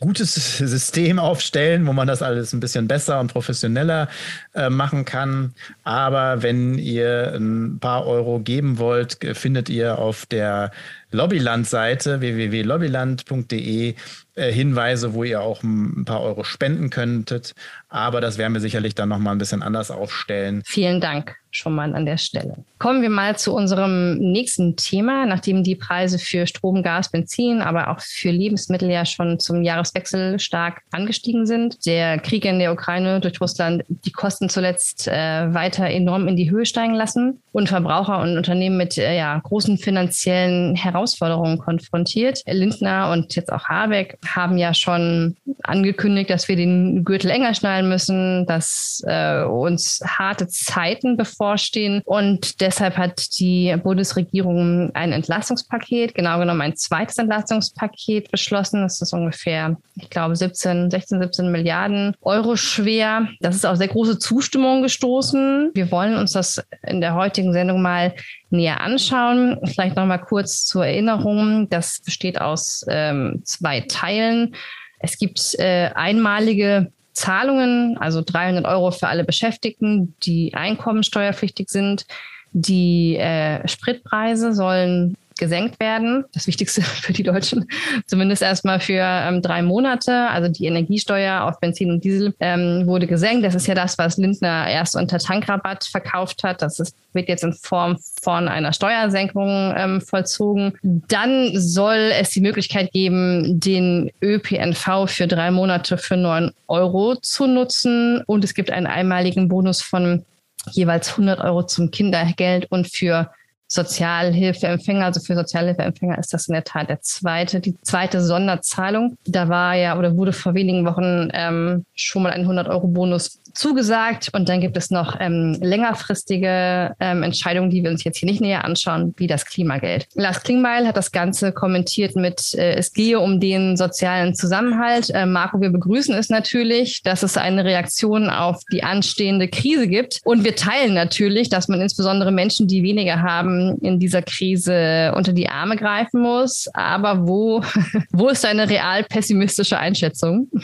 gutes System aufstellen, wo man das alles ein bisschen besser und professioneller äh, machen kann. Aber wenn ihr ein paar Euro geben wollt, findet ihr auf der Lobbyland-Seite www.lobbyland.de äh, Hinweise, wo ihr auch ein paar Euro spenden könntet. Aber das werden wir sicherlich dann nochmal ein bisschen anders aufstellen. Vielen Dank schon mal an der Stelle. Kommen wir mal zu unserem nächsten Thema. Nachdem die Preise für Strom, Gas, Benzin, aber auch für Lebensmittel ja schon zum Jahreswechsel stark angestiegen sind, der Krieg in der Ukraine durch Russland die Kosten zuletzt äh, weiter enorm in die Höhe steigen lassen und Verbraucher und Unternehmen mit äh, ja, großen finanziellen Herausforderungen konfrontiert. Lindner und jetzt auch Habeck haben ja schon angekündigt, dass wir den Gürtel enger schnallen müssen, dass äh, uns harte Zeiten bevorstehen. Und deshalb hat die Bundesregierung ein Entlastungspaket, genau genommen ein zweites Entlastungspaket beschlossen. Das ist ungefähr, ich glaube, 17, 16, 17 Milliarden Euro schwer. Das ist auf sehr große Zustimmung gestoßen. Wir wollen uns das in der heutigen Sendung mal näher anschauen. Vielleicht noch mal kurz zur Erinnerung. Das besteht aus ähm, zwei Teilen. Es gibt äh, einmalige Zahlungen, also 300 Euro für alle Beschäftigten, die einkommensteuerpflichtig sind. Die äh, Spritpreise sollen gesenkt werden. Das Wichtigste für die Deutschen, zumindest erstmal für ähm, drei Monate. Also die Energiesteuer auf Benzin und Diesel ähm, wurde gesenkt. Das ist ja das, was Lindner erst unter Tankrabatt verkauft hat. Das ist, wird jetzt in Form von einer Steuersenkung ähm, vollzogen. Dann soll es die Möglichkeit geben, den ÖPNV für drei Monate für neun Euro zu nutzen. Und es gibt einen einmaligen Bonus von jeweils 100 Euro zum Kindergeld und für Sozialhilfeempfänger, also für Sozialhilfeempfänger ist das in der Tat der zweite, die zweite Sonderzahlung. Da war ja oder wurde vor wenigen Wochen ähm, schon mal ein 100-Euro-Bonus zugesagt. Und dann gibt es noch ähm, längerfristige ähm, Entscheidungen, die wir uns jetzt hier nicht näher anschauen, wie das Klimageld. Lars Klingbeil hat das Ganze kommentiert mit, äh, es gehe um den sozialen Zusammenhalt. Äh, Marco, wir begrüßen es natürlich, dass es eine Reaktion auf die anstehende Krise gibt. Und wir teilen natürlich, dass man insbesondere Menschen, die weniger haben, in dieser Krise unter die Arme greifen muss. Aber wo, wo ist deine real pessimistische Einschätzung?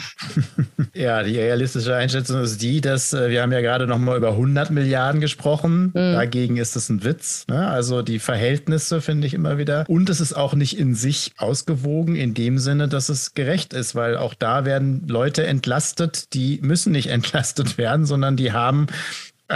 Ja, die realistische Einschätzung ist die, dass äh, wir haben ja gerade noch mal über 100 Milliarden gesprochen. Mhm. Dagegen ist es ein Witz. Ne? Also die Verhältnisse finde ich immer wieder. Und es ist auch nicht in sich ausgewogen in dem Sinne, dass es gerecht ist, weil auch da werden Leute entlastet, die müssen nicht entlastet werden, sondern die haben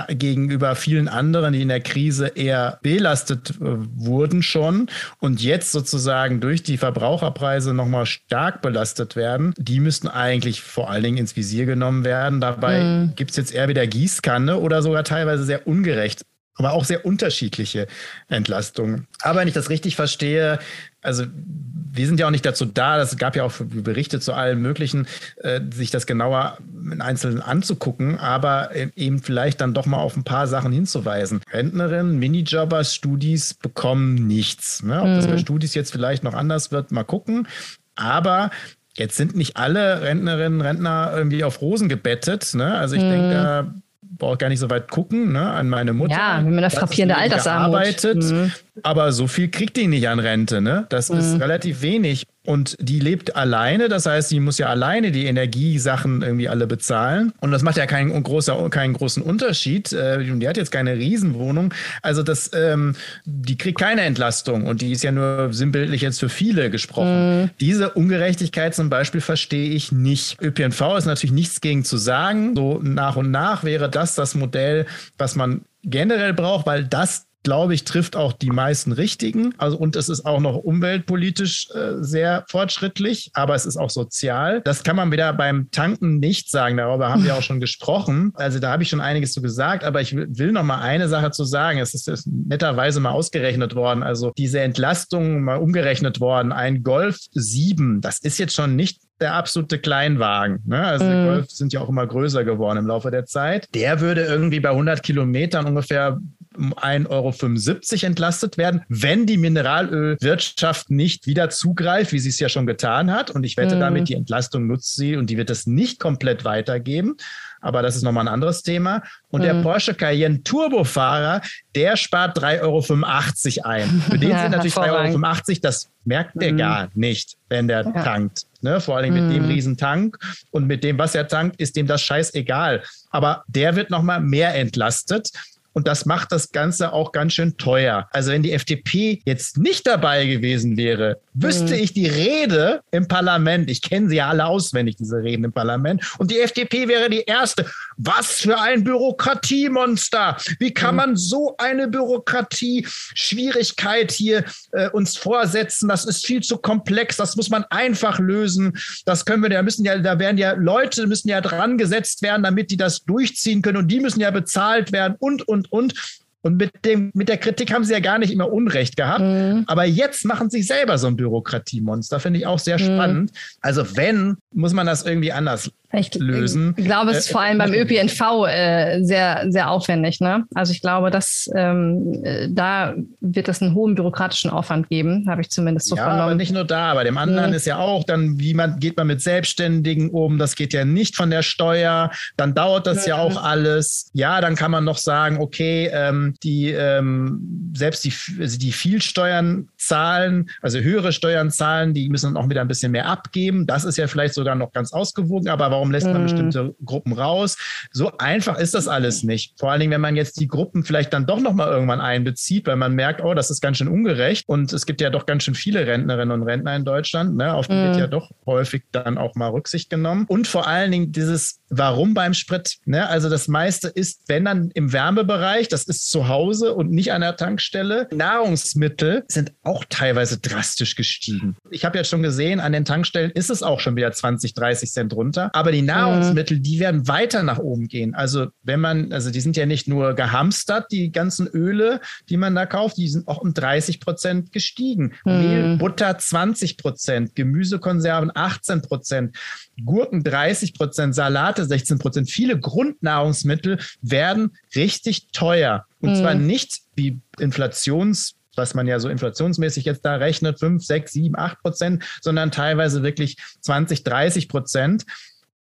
gegenüber vielen anderen, die in der Krise eher belastet äh, wurden schon und jetzt sozusagen durch die Verbraucherpreise nochmal stark belastet werden, die müssten eigentlich vor allen Dingen ins Visier genommen werden. Dabei mhm. gibt es jetzt eher wieder Gießkanne oder sogar teilweise sehr ungerecht aber auch sehr unterschiedliche Entlastungen. Aber wenn ich das richtig verstehe, also wir sind ja auch nicht dazu da, es gab ja auch Berichte zu allen möglichen, äh, sich das genauer in Einzelnen anzugucken, aber eben vielleicht dann doch mal auf ein paar Sachen hinzuweisen. Rentnerinnen, Minijobber, Studis bekommen nichts. Ne? Ob mhm. das bei Studis jetzt vielleicht noch anders wird, mal gucken. Aber Jetzt sind nicht alle Rentnerinnen, Rentner irgendwie auf Rosen gebettet. Ne? Also ich mhm. denke, da brauche gar nicht so weit gucken, ne, an meine Mutter. Ja, wenn man eine frappierende Altersarmut. Arbeitet, mhm. aber so viel kriegt die nicht an Rente, ne? Das mhm. ist relativ wenig. Und die lebt alleine, das heißt, sie muss ja alleine die Energiesachen irgendwie alle bezahlen. Und das macht ja keinen, großer, keinen großen Unterschied. Äh, die hat jetzt keine Riesenwohnung. Also das, ähm, die kriegt keine Entlastung. Und die ist ja nur sinnbildlich jetzt für viele gesprochen. Mhm. Diese Ungerechtigkeit zum Beispiel verstehe ich nicht. ÖPNV ist natürlich nichts gegen zu sagen. So nach und nach wäre das das Modell, was man generell braucht, weil das glaube ich, trifft auch die meisten richtigen. Also, und es ist auch noch umweltpolitisch äh, sehr fortschrittlich, aber es ist auch sozial. Das kann man wieder beim Tanken nicht sagen. Darüber haben wir auch schon gesprochen. Also da habe ich schon einiges zu gesagt, aber ich will noch mal eine Sache zu sagen. Es ist, ist netterweise mal ausgerechnet worden. Also diese Entlastung mal umgerechnet worden. Ein Golf 7, das ist jetzt schon nicht der absolute Kleinwagen. Ne? Also mm. die Golf sind ja auch immer größer geworden im Laufe der Zeit. Der würde irgendwie bei 100 Kilometern ungefähr um 1,75 Euro entlastet werden, wenn die Mineralölwirtschaft nicht wieder zugreift, wie sie es ja schon getan hat. Und ich wette mm. damit, die Entlastung nutzt sie und die wird es nicht komplett weitergeben. Aber das ist nochmal ein anderes Thema. Und mm. der Porsche Cayenne Turbofahrer, der spart 3,85 Euro ein. Für den ja, sind natürlich 3,85 Euro, das merkt der mm. gar nicht, wenn der ja. tankt. Ne? Vor allem mit mm. dem Riesentank und mit dem, was er tankt, ist dem das scheißegal. Aber der wird nochmal mehr entlastet. Und das macht das Ganze auch ganz schön teuer. Also wenn die FDP jetzt nicht dabei gewesen wäre, wüsste mhm. ich die Rede im Parlament. Ich kenne sie ja alle auswendig, diese Reden im Parlament. Und die FDP wäre die erste. Was für ein Bürokratiemonster. Wie kann mhm. man so eine Bürokratie-Schwierigkeit hier äh, uns vorsetzen? Das ist viel zu komplex. Das muss man einfach lösen. Das können wir, da müssen ja, da werden ja Leute müssen ja dran gesetzt werden, damit die das durchziehen können. Und die müssen ja bezahlt werden und, und, und. Und mit, dem, mit der Kritik haben sie ja gar nicht immer Unrecht gehabt. Mhm. Aber jetzt machen sie selber so ein Bürokratiemonster. Finde ich auch sehr mhm. spannend. Also wenn, muss man das irgendwie anders ich lösen. Ich glaube, es ist vor allem beim äh, ÖPNV äh, sehr, sehr aufwendig. Ne? Also ich glaube, dass ähm, äh, da wird es einen hohen bürokratischen Aufwand geben, habe ich zumindest so ja, vernommen. Aber nicht nur da, bei dem anderen mhm. ist ja auch dann, wie man geht man mit Selbstständigen um, das geht ja nicht von der Steuer, dann dauert das mhm. ja auch alles. Ja, dann kann man noch sagen, okay, ähm, die ähm, selbst die, also die viel Steuern zahlen, also höhere Steuern zahlen, die müssen dann auch wieder ein bisschen mehr abgeben. Das ist ja vielleicht sogar noch ganz ausgewogen, aber warum lässt man mhm. bestimmte Gruppen raus. So einfach ist das alles nicht. Vor allen Dingen, wenn man jetzt die Gruppen vielleicht dann doch nochmal irgendwann einbezieht, weil man merkt, oh, das ist ganz schön ungerecht und es gibt ja doch ganz schön viele Rentnerinnen und Rentner in Deutschland, ne? auf die mhm. wird ja doch häufig dann auch mal Rücksicht genommen. Und vor allen Dingen dieses Warum beim Sprit? Ne? Also das meiste ist, wenn dann im Wärmebereich, das ist zu Hause und nicht an der Tankstelle. Nahrungsmittel sind auch teilweise drastisch gestiegen. Ich habe ja schon gesehen, an den Tankstellen ist es auch schon wieder 20, 30 Cent runter. Aber die Nahrungsmittel, die werden weiter nach oben gehen. Also wenn man, also die sind ja nicht nur gehamstert, die ganzen Öle, die man da kauft, die sind auch um 30 Prozent gestiegen. Mhm. Mehl, Butter 20 Prozent, Gemüsekonserven 18 Prozent. Gurken 30 Prozent, Salate 16 Prozent. Viele Grundnahrungsmittel werden richtig teuer. Und mhm. zwar nicht wie Inflations was man ja so inflationsmäßig jetzt da rechnet, 5, 6, 7, 8 Prozent, sondern teilweise wirklich 20, 30 Prozent.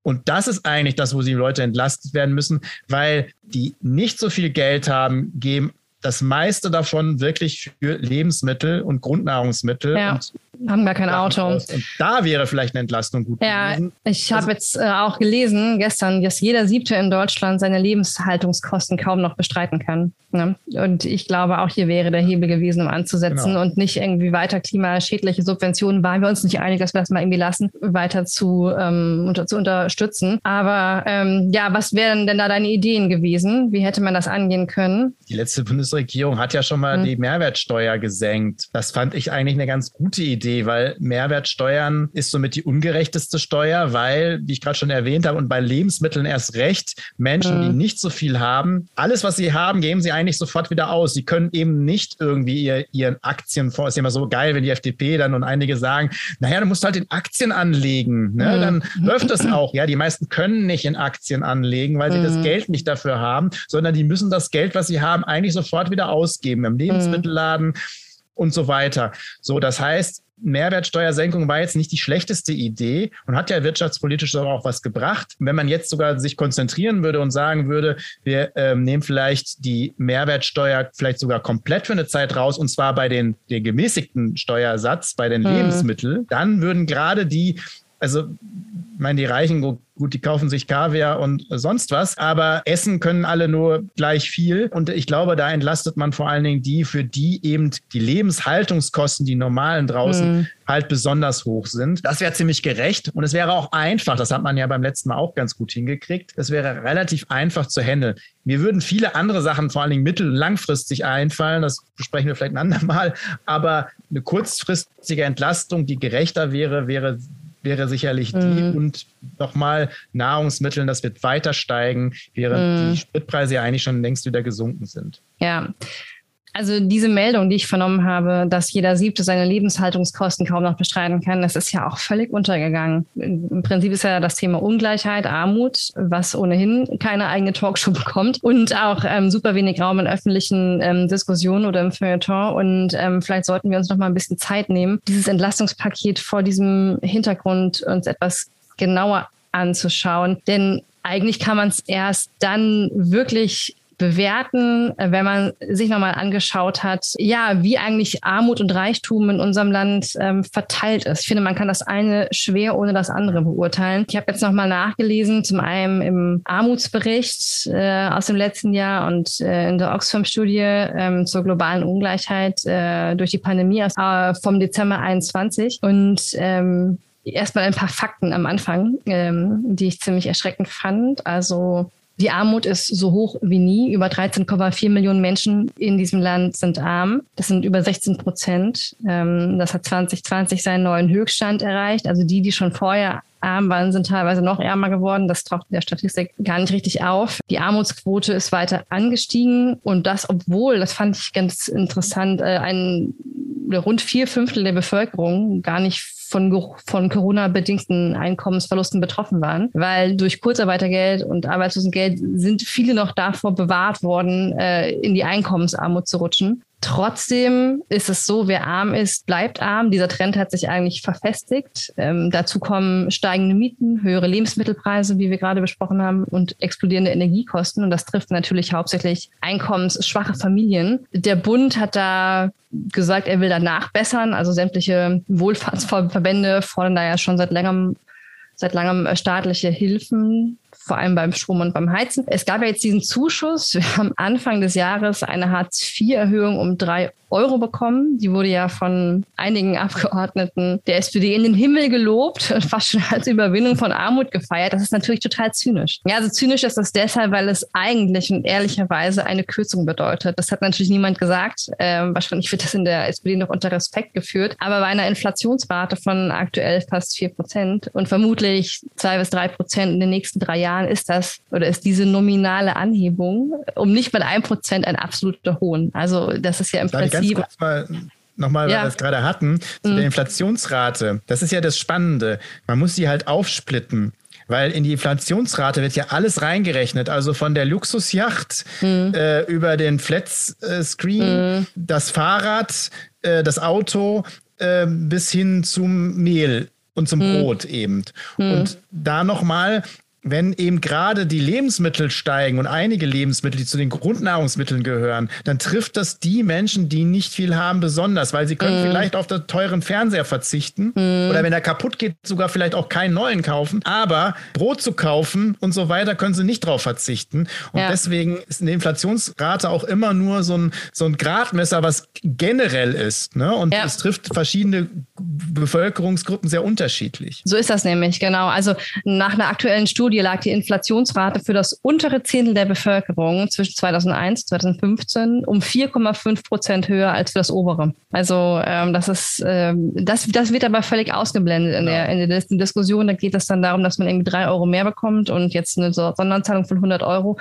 Und das ist eigentlich das, wo die Leute entlastet werden müssen, weil die nicht so viel Geld haben, geben das meiste davon wirklich für Lebensmittel und Grundnahrungsmittel. Ja. Und haben gar kein Auto. Und da wäre vielleicht eine Entlastung gut. Ja, gewesen. ich habe also, jetzt äh, auch gelesen gestern, dass jeder Siebte in Deutschland seine Lebenshaltungskosten kaum noch bestreiten kann. Ne? Und ich glaube, auch hier wäre der Hebel gewesen, um anzusetzen genau. und nicht irgendwie weiter klimaschädliche Subventionen, waren wir uns nicht einig, dass wir das mal irgendwie lassen, weiter zu, ähm, unter, zu unterstützen. Aber ähm, ja, was wären denn da deine Ideen gewesen? Wie hätte man das angehen können? Die letzte Bundesregierung hat ja schon mal hm. die Mehrwertsteuer gesenkt. Das fand ich eigentlich eine ganz gute Idee Idee, weil Mehrwertsteuern ist somit die ungerechteste Steuer, weil, wie ich gerade schon erwähnt habe, und bei Lebensmitteln erst recht, Menschen, mhm. die nicht so viel haben, alles, was sie haben, geben sie eigentlich sofort wieder aus. Sie können eben nicht irgendwie ihr, ihren Aktienfonds, ist ja immer so geil, wenn die FDP dann und einige sagen, naja, du musst halt in Aktien anlegen, ne? Mhm. dann läuft das auch. Ja, die meisten können nicht in Aktien anlegen, weil sie mhm. das Geld nicht dafür haben, sondern die müssen das Geld, was sie haben, eigentlich sofort wieder ausgeben im Lebensmittelladen und so weiter. So, das heißt, Mehrwertsteuersenkung war jetzt nicht die schlechteste Idee und hat ja wirtschaftspolitisch auch was gebracht. Wenn man jetzt sogar sich konzentrieren würde und sagen würde, wir ähm, nehmen vielleicht die Mehrwertsteuer vielleicht sogar komplett für eine Zeit raus und zwar bei den, den gemäßigten Steuersatz bei den hm. Lebensmitteln, dann würden gerade die also ich meine, die Reichen, gut, die kaufen sich Kaviar und sonst was, aber essen können alle nur gleich viel. Und ich glaube, da entlastet man vor allen Dingen die, für die eben die Lebenshaltungskosten, die normalen draußen, mhm. halt besonders hoch sind. Das wäre ziemlich gerecht und es wäre auch einfach. Das hat man ja beim letzten Mal auch ganz gut hingekriegt. Das wäre relativ einfach zu handeln. Mir würden viele andere Sachen, vor allen Dingen mittel- und langfristig einfallen. Das besprechen wir vielleicht ein andermal. Aber eine kurzfristige Entlastung, die gerechter wäre, wäre wäre sicherlich die mhm. und nochmal Nahrungsmitteln, das wird weiter steigen, während mhm. die Spritpreise ja eigentlich schon längst wieder gesunken sind. Ja, also diese Meldung, die ich vernommen habe, dass jeder Siebte seine Lebenshaltungskosten kaum noch bestreiten kann, das ist ja auch völlig untergegangen. Im Prinzip ist ja das Thema Ungleichheit, Armut, was ohnehin keine eigene Talkshow bekommt und auch ähm, super wenig Raum in öffentlichen ähm, Diskussionen oder im Feuilleton. Und ähm, vielleicht sollten wir uns noch mal ein bisschen Zeit nehmen, dieses Entlastungspaket vor diesem Hintergrund uns etwas genauer anzuschauen. Denn eigentlich kann man es erst dann wirklich bewerten, äh, wenn man sich nochmal angeschaut hat, ja, wie eigentlich Armut und Reichtum in unserem Land ähm, verteilt ist. Ich finde, man kann das eine schwer ohne das andere beurteilen. Ich habe jetzt nochmal nachgelesen, zum einen im Armutsbericht äh, aus dem letzten Jahr und äh, in der Oxfam-Studie ähm, zur globalen Ungleichheit äh, durch die Pandemie aus, äh, vom Dezember 21 und ähm, Erstmal ein paar Fakten am Anfang, ähm, die ich ziemlich erschreckend fand. Also die Armut ist so hoch wie nie. Über 13,4 Millionen Menschen in diesem Land sind arm. Das sind über 16 Prozent. Ähm, das hat 2020 seinen neuen Höchststand erreicht. Also die, die schon vorher arm waren, sind teilweise noch ärmer geworden. Das taucht in der Statistik gar nicht richtig auf. Die Armutsquote ist weiter angestiegen und das, obwohl, das fand ich ganz interessant, äh, ein rund vier Fünftel der Bevölkerung gar nicht von, von Corona-bedingten Einkommensverlusten betroffen waren, weil durch Kurzarbeitergeld und Arbeitslosengeld sind viele noch davor bewahrt worden, äh, in die Einkommensarmut zu rutschen. Trotzdem ist es so, wer arm ist, bleibt arm. Dieser Trend hat sich eigentlich verfestigt. Ähm, dazu kommen steigende Mieten, höhere Lebensmittelpreise, wie wir gerade besprochen haben, und explodierende Energiekosten. Und das trifft natürlich hauptsächlich einkommensschwache Familien. Der Bund hat da gesagt, er will da nachbessern. Also sämtliche Wohlfahrtsverbände fordern da ja schon seit längerem seit langem äh, staatliche Hilfen vor allem beim Strom und beim Heizen. Es gab ja jetzt diesen Zuschuss. Wir haben Anfang des Jahres eine Hartz-IV-Erhöhung um drei Euro bekommen. Die wurde ja von einigen Abgeordneten der SPD in den Himmel gelobt und fast schon als Überwindung von Armut gefeiert. Das ist natürlich total zynisch. Ja, also zynisch ist das deshalb, weil es eigentlich und ehrlicherweise eine Kürzung bedeutet. Das hat natürlich niemand gesagt. Ähm, wahrscheinlich wird das in der SPD noch unter Respekt geführt. Aber bei einer Inflationsrate von aktuell fast vier Prozent und vermutlich zwei bis drei Prozent in den nächsten drei Jahren ist das oder ist diese nominale Anhebung um nicht mal ein Prozent ein absoluter Hohn. Also das ist ja im Prinzip ganz kurz mal nochmal, weil ja. wir es gerade hatten, zu mhm. der Inflationsrate. Das ist ja das Spannende. Man muss sie halt aufsplitten. Weil in die Inflationsrate wird ja alles reingerechnet. Also von der Luxusjacht mhm. äh, über den Flatscreen, mhm. das Fahrrad, äh, das Auto äh, bis hin zum Mehl und zum mhm. Brot eben. Mhm. Und da nochmal, wenn eben gerade die Lebensmittel steigen und einige Lebensmittel, die zu den Grundnahrungsmitteln gehören, dann trifft das die Menschen, die nicht viel haben, besonders, weil sie können mm. vielleicht auf den teuren Fernseher verzichten mm. oder wenn er kaputt geht, sogar vielleicht auch keinen neuen kaufen. Aber Brot zu kaufen und so weiter können sie nicht drauf verzichten. Und ja. deswegen ist eine Inflationsrate auch immer nur so ein, so ein Gradmesser, was generell ist. Ne? Und ja. es trifft verschiedene Bevölkerungsgruppen sehr unterschiedlich. So ist das nämlich, genau. Also nach einer aktuellen Studie Studie lag die Inflationsrate für das untere Zehntel der Bevölkerung zwischen 2001 und 2015 um 4,5 Prozent höher als für das obere. Also ähm, das ist ähm, das, das wird aber völlig ausgeblendet in, der, in der Diskussion. Da geht es dann darum, dass man irgendwie drei Euro mehr bekommt und jetzt eine Sonderzahlung von 100 Euro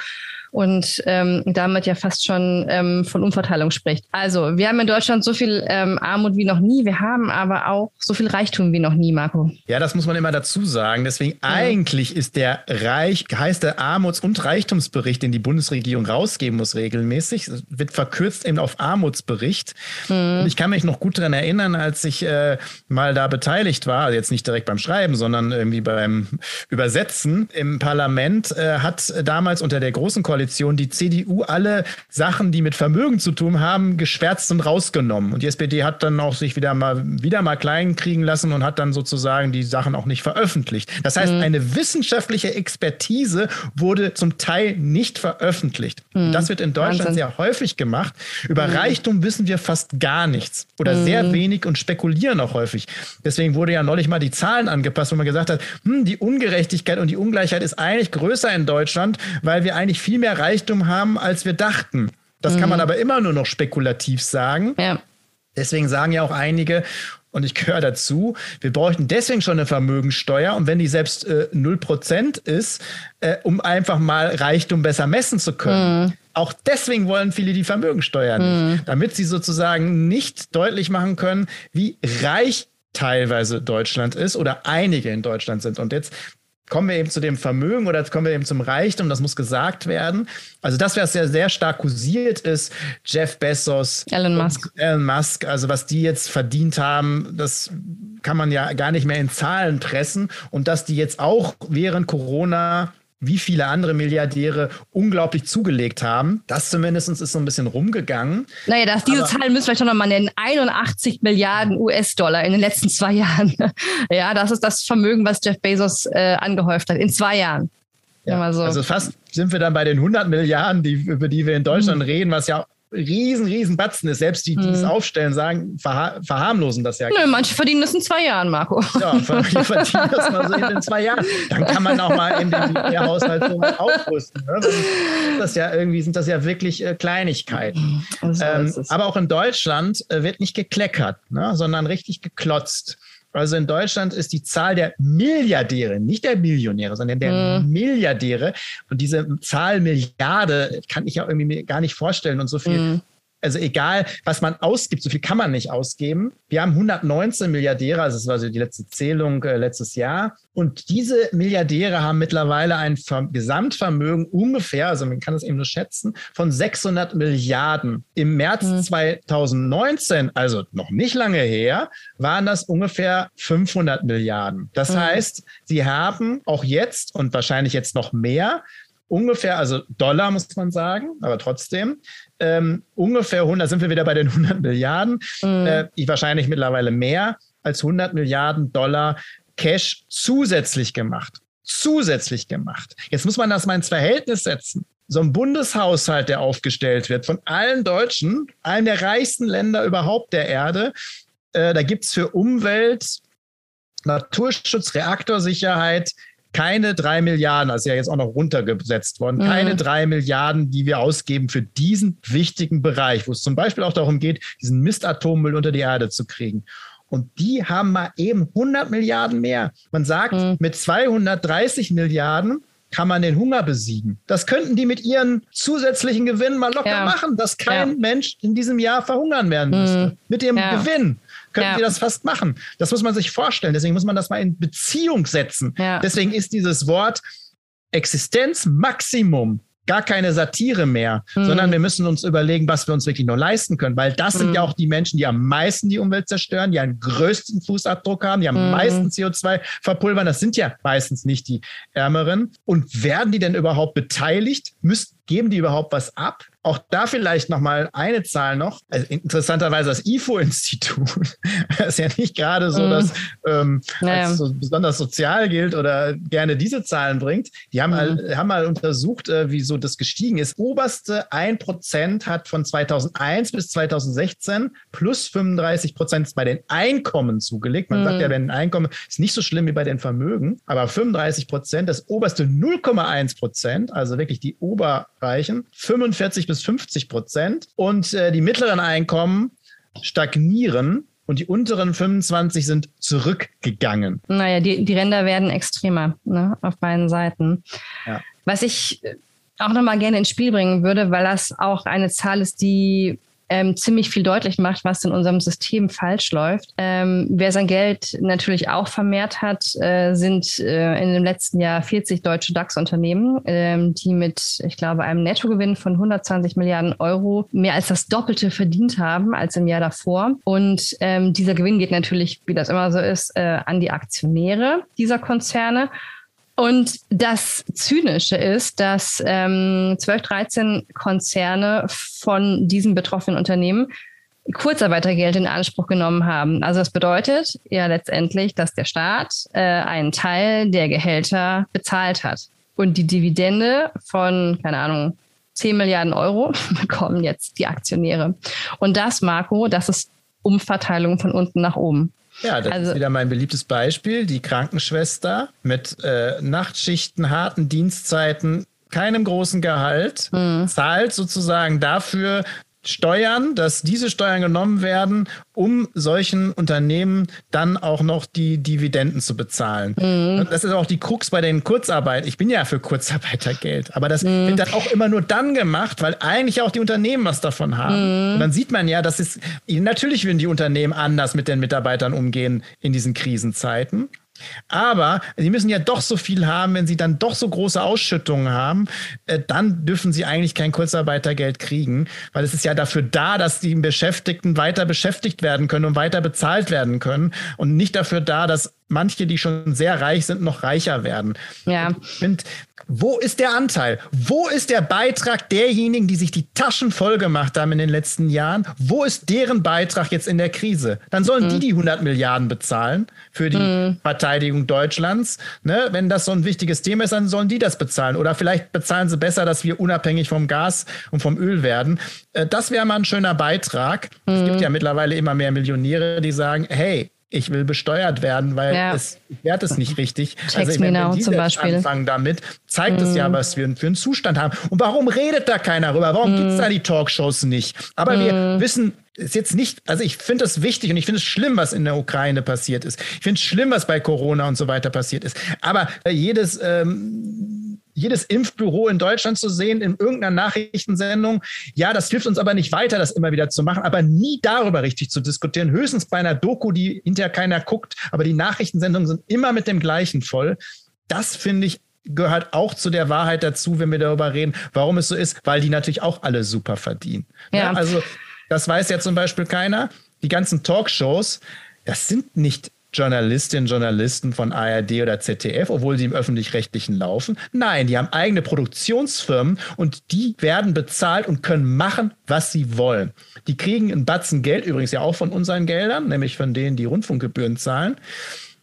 und ähm, damit ja fast schon ähm, von Umverteilung spricht. Also wir haben in Deutschland so viel ähm, Armut wie noch nie, wir haben aber auch so viel Reichtum wie noch nie, Marco. Ja, das muss man immer dazu sagen. Deswegen ja. eigentlich ist der Reich, heißt der Armuts- und Reichtumsbericht, den die Bundesregierung rausgeben muss regelmäßig, wird verkürzt eben auf Armutsbericht. Mhm. Und ich kann mich noch gut daran erinnern, als ich äh, mal da beteiligt war, also jetzt nicht direkt beim Schreiben, sondern irgendwie beim Übersetzen im Parlament, äh, hat damals unter der großen Koalition Koalition die CDU alle Sachen, die mit Vermögen zu tun haben, geschwärzt und rausgenommen. Und die SPD hat dann auch sich wieder mal, wieder mal klein kriegen lassen und hat dann sozusagen die Sachen auch nicht veröffentlicht. Das heißt, mhm. eine wissenschaftliche Expertise wurde zum Teil nicht veröffentlicht. Mhm. Das wird in Deutschland Wahnsinn. sehr häufig gemacht. Über mhm. Reichtum wissen wir fast gar nichts oder sehr mhm. wenig und spekulieren auch häufig. Deswegen wurde ja neulich mal die Zahlen angepasst, wo man gesagt hat, hm, die Ungerechtigkeit und die Ungleichheit ist eigentlich größer in Deutschland, weil wir eigentlich viel mehr mehr Reichtum haben, als wir dachten. Das mhm. kann man mhm. aber immer nur noch spekulativ sagen. Ja. Deswegen sagen ja auch einige, und ich gehöre dazu, wir bräuchten deswegen schon eine Vermögensteuer. Und wenn die selbst äh, 0% ist, äh, um einfach mal Reichtum besser messen zu können. Mhm. Auch deswegen wollen viele die Vermögensteuer nicht, mhm. damit sie sozusagen nicht deutlich machen können, wie reich teilweise Deutschland ist oder einige in Deutschland sind. Und jetzt kommen wir eben zu dem Vermögen oder kommen wir eben zum Reichtum, das muss gesagt werden. Also das, was ja sehr stark kursiert ist, Jeff Bezos, Elon Musk. Elon Musk, also was die jetzt verdient haben, das kann man ja gar nicht mehr in Zahlen pressen. Und dass die jetzt auch während Corona wie viele andere Milliardäre unglaublich zugelegt haben. Das zumindest ist so ein bisschen rumgegangen. Naja, das, diese Zahlen müssen wir schon nochmal nennen. 81 Milliarden US-Dollar in den letzten zwei Jahren. ja, das ist das Vermögen, was Jeff Bezos äh, angehäuft hat. In zwei Jahren. Ja, so. Also fast sind wir dann bei den 100 Milliarden, die, über die wir in Deutschland mhm. reden, was ja riesen, riesen Batzen ist. Selbst die, die es mhm. aufstellen, sagen, verha verharmlosen das ja. Nö, manche verdienen das in zwei Jahren, Marco. Ja, die verdienen das mal so in zwei Jahren. Dann kann man auch mal in den Haushalt so aufrüsten. Ne? Das ja irgendwie sind das ja wirklich äh, Kleinigkeiten. So ähm, aber auch in Deutschland äh, wird nicht gekleckert, ne? sondern richtig geklotzt. Also in Deutschland ist die Zahl der Milliardäre, nicht der Millionäre, sondern der mhm. Milliardäre. Und diese Zahl Milliarde kann ich ja irgendwie gar nicht vorstellen. Und so viel mhm. Also egal, was man ausgibt, so viel kann man nicht ausgeben. Wir haben 119 Milliardäre, also das war so die letzte Zählung äh, letztes Jahr. Und diese Milliardäre haben mittlerweile ein Ver Gesamtvermögen ungefähr, also man kann es eben nur schätzen, von 600 Milliarden. Im März mhm. 2019, also noch nicht lange her, waren das ungefähr 500 Milliarden. Das mhm. heißt, sie haben auch jetzt und wahrscheinlich jetzt noch mehr ungefähr, also Dollar muss man sagen, aber trotzdem, ähm, ungefähr 100, sind wir wieder bei den 100 Milliarden, mhm. äh, wahrscheinlich mittlerweile mehr als 100 Milliarden Dollar Cash zusätzlich gemacht. Zusätzlich gemacht. Jetzt muss man das mal ins Verhältnis setzen. So ein Bundeshaushalt, der aufgestellt wird von allen Deutschen, einem der reichsten Länder überhaupt der Erde, äh, da gibt es für Umwelt, Naturschutz, Reaktorsicherheit keine drei Milliarden, also ja jetzt auch noch runtergesetzt worden, mhm. keine drei Milliarden, die wir ausgeben für diesen wichtigen Bereich, wo es zum Beispiel auch darum geht, diesen Mistatommüll unter die Erde zu kriegen. Und die haben mal eben 100 Milliarden mehr. Man sagt, mhm. mit 230 Milliarden kann man den Hunger besiegen. Das könnten die mit ihren zusätzlichen Gewinnen mal locker ja. machen, dass kein ja. Mensch in diesem Jahr verhungern werden müsste. Mhm. Mit dem ja. Gewinn könnten ja. die das fast machen. Das muss man sich vorstellen. Deswegen muss man das mal in Beziehung setzen. Ja. Deswegen ist dieses Wort Existenzmaximum gar keine Satire mehr, mhm. sondern wir müssen uns überlegen, was wir uns wirklich nur leisten können, weil das mhm. sind ja auch die Menschen, die am meisten die Umwelt zerstören, die einen größten Fußabdruck haben, die am mhm. meisten CO2 verpulvern. Das sind ja meistens nicht die Ärmeren. Und werden die denn überhaupt beteiligt? Müssen, geben die überhaupt was ab? Auch da vielleicht nochmal eine Zahl noch. Also interessanterweise das IFO-Institut, das ist ja nicht gerade so, mm. dass ähm, naja. als so besonders sozial gilt oder gerne diese Zahlen bringt. Die haben, mm. mal, haben mal untersucht, äh, wie so das gestiegen ist. Oberste 1% hat von 2001 bis 2016 plus 35 Prozent bei den Einkommen zugelegt. Man mm. sagt ja, wenn ein Einkommen ist nicht so schlimm wie bei den Vermögen, aber 35 Prozent, das oberste 0,1 Prozent, also wirklich die Oberreichen, 45 bis 50 Prozent. Und äh, die mittleren Einkommen stagnieren und die unteren 25 sind zurückgegangen. Naja, die, die Ränder werden extremer ne, auf beiden Seiten. Ja. Was ich auch nochmal gerne ins Spiel bringen würde, weil das auch eine Zahl ist, die ähm, ziemlich viel deutlich macht, was in unserem System falsch läuft. Ähm, wer sein Geld natürlich auch vermehrt hat, äh, sind äh, in dem letzten Jahr 40 deutsche DAX-Unternehmen, ähm, die mit, ich glaube, einem Nettogewinn von 120 Milliarden Euro mehr als das Doppelte verdient haben als im Jahr davor. Und ähm, dieser Gewinn geht natürlich, wie das immer so ist, äh, an die Aktionäre dieser Konzerne. Und das Zynische ist, dass ähm, 12, 13 Konzerne von diesen betroffenen Unternehmen Kurzarbeitergeld in Anspruch genommen haben. Also das bedeutet ja letztendlich, dass der Staat äh, einen Teil der Gehälter bezahlt hat. Und die Dividende von, keine Ahnung, 10 Milliarden Euro bekommen jetzt die Aktionäre. Und das, Marco, das ist Umverteilung von unten nach oben. Ja, das also, ist wieder mein beliebtes Beispiel. Die Krankenschwester mit äh, Nachtschichten, harten Dienstzeiten, keinem großen Gehalt, mhm. zahlt sozusagen dafür, Steuern, dass diese Steuern genommen werden, um solchen Unternehmen dann auch noch die Dividenden zu bezahlen. Mhm. Das ist auch die Krux bei den Kurzarbeit. Ich bin ja für Kurzarbeitergeld, aber das mhm. wird dann auch immer nur dann gemacht, weil eigentlich auch die Unternehmen was davon haben. Mhm. Und dann sieht man ja, dass es natürlich würden die Unternehmen anders mit den Mitarbeitern umgehen in diesen Krisenzeiten. Aber sie müssen ja doch so viel haben, wenn sie dann doch so große Ausschüttungen haben, äh, dann dürfen sie eigentlich kein Kurzarbeitergeld kriegen, weil es ist ja dafür da, dass die Beschäftigten weiter beschäftigt werden können und weiter bezahlt werden können und nicht dafür da, dass manche, die schon sehr reich sind, noch reicher werden. Ja. Ich finde, wo ist der Anteil? Wo ist der Beitrag derjenigen, die sich die Taschen voll gemacht haben in den letzten Jahren? Wo ist deren Beitrag jetzt in der Krise? Dann sollen mhm. die die 100 Milliarden bezahlen für die mhm. Verteidigung Deutschlands. Ne? Wenn das so ein wichtiges Thema ist, dann sollen die das bezahlen. Oder vielleicht bezahlen sie besser, dass wir unabhängig vom Gas und vom Öl werden. Äh, das wäre mal ein schöner Beitrag. Mhm. Es gibt ja mittlerweile immer mehr Millionäre, die sagen, hey, ich will besteuert werden, weil ja. es wert es nicht richtig. Text also wenn, die zum Beispiel. anfangen damit, zeigt mm. es ja, mhm. was wir für einen Zustand haben. Und warum redet da keiner rüber? Warum mm. gibt es da die Talkshows nicht? Aber mm. wir wissen ist jetzt nicht, also ich finde es wichtig und ich finde es schlimm, was in der Ukraine passiert ist. Ich finde es schlimm, was bei Corona und so weiter passiert ist. Aber äh, jedes ähm, jedes Impfbüro in Deutschland zu sehen in irgendeiner Nachrichtensendung. Ja, das hilft uns aber nicht weiter, das immer wieder zu machen, aber nie darüber richtig zu diskutieren. Höchstens bei einer Doku, die hinterher keiner guckt, aber die Nachrichtensendungen sind immer mit dem gleichen voll. Das finde ich gehört auch zu der Wahrheit dazu, wenn wir darüber reden, warum es so ist, weil die natürlich auch alle super verdienen. Ja. ja also das weiß ja zum Beispiel keiner. Die ganzen Talkshows, das sind nicht Journalistinnen, Journalisten von ARD oder ZDF, obwohl sie im öffentlich-rechtlichen laufen. Nein, die haben eigene Produktionsfirmen und die werden bezahlt und können machen, was sie wollen. Die kriegen einen Batzen Geld, übrigens ja auch von unseren Geldern, nämlich von denen, die Rundfunkgebühren zahlen.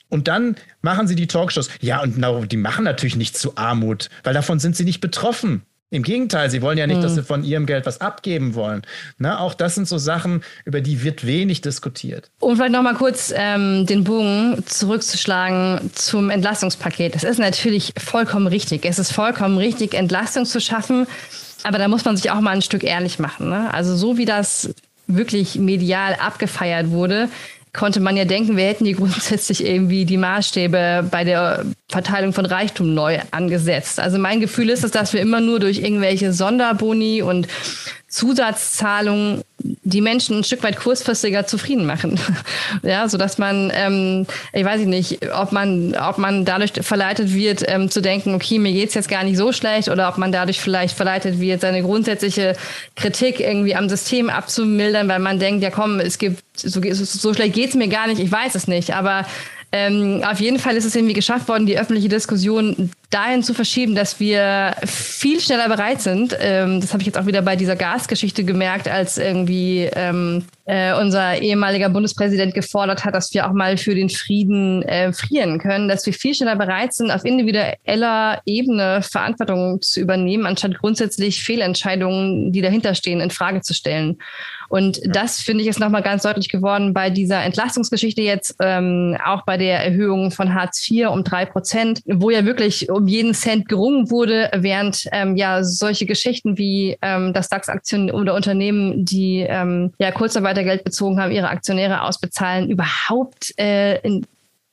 Und dann machen sie die Talkshows. Ja, und die machen natürlich nichts zu Armut, weil davon sind sie nicht betroffen. Im Gegenteil, sie wollen ja nicht, mhm. dass sie von ihrem Geld was abgeben wollen. Ne? Auch das sind so Sachen, über die wird wenig diskutiert. Um vielleicht nochmal kurz ähm, den Bogen zurückzuschlagen zum Entlastungspaket. Das ist natürlich vollkommen richtig. Es ist vollkommen richtig, Entlastung zu schaffen. Aber da muss man sich auch mal ein Stück ehrlich machen. Ne? Also so wie das wirklich medial abgefeiert wurde, konnte man ja denken, wir hätten hier grundsätzlich irgendwie die Maßstäbe bei der Verteilung von Reichtum neu angesetzt. Also mein Gefühl ist es, dass wir immer nur durch irgendwelche Sonderboni und Zusatzzahlungen die Menschen ein Stück weit kurzfristiger zufrieden machen. ja, so dass man, ähm, ich weiß nicht, ob man, ob man dadurch verleitet wird, ähm, zu denken, okay, mir geht's jetzt gar nicht so schlecht, oder ob man dadurch vielleicht verleitet wird, seine grundsätzliche Kritik irgendwie am System abzumildern, weil man denkt, ja komm, es gibt, so, so schlecht geht's mir gar nicht, ich weiß es nicht, aber ähm, auf jeden Fall ist es irgendwie geschafft worden, die öffentliche Diskussion dahin zu verschieben, dass wir viel schneller bereit sind. Ähm, das habe ich jetzt auch wieder bei dieser Gasgeschichte gemerkt, als irgendwie ähm, äh, unser ehemaliger Bundespräsident gefordert hat, dass wir auch mal für den Frieden äh, frieren können, dass wir viel schneller bereit sind, auf individueller Ebene Verantwortung zu übernehmen, anstatt grundsätzlich Fehlentscheidungen, die dahinter stehen, in Frage zu stellen. Und das finde ich ist nochmal ganz deutlich geworden bei dieser Entlastungsgeschichte jetzt, ähm, auch bei der Erhöhung von Hartz IV um drei Prozent, wo ja wirklich um jeden Cent gerungen wurde, während ähm, ja solche Geschichten wie ähm, das DAX-Aktien oder Unternehmen, die ähm, ja Kurzarbeitergeld bezogen haben, ihre Aktionäre ausbezahlen, überhaupt äh, in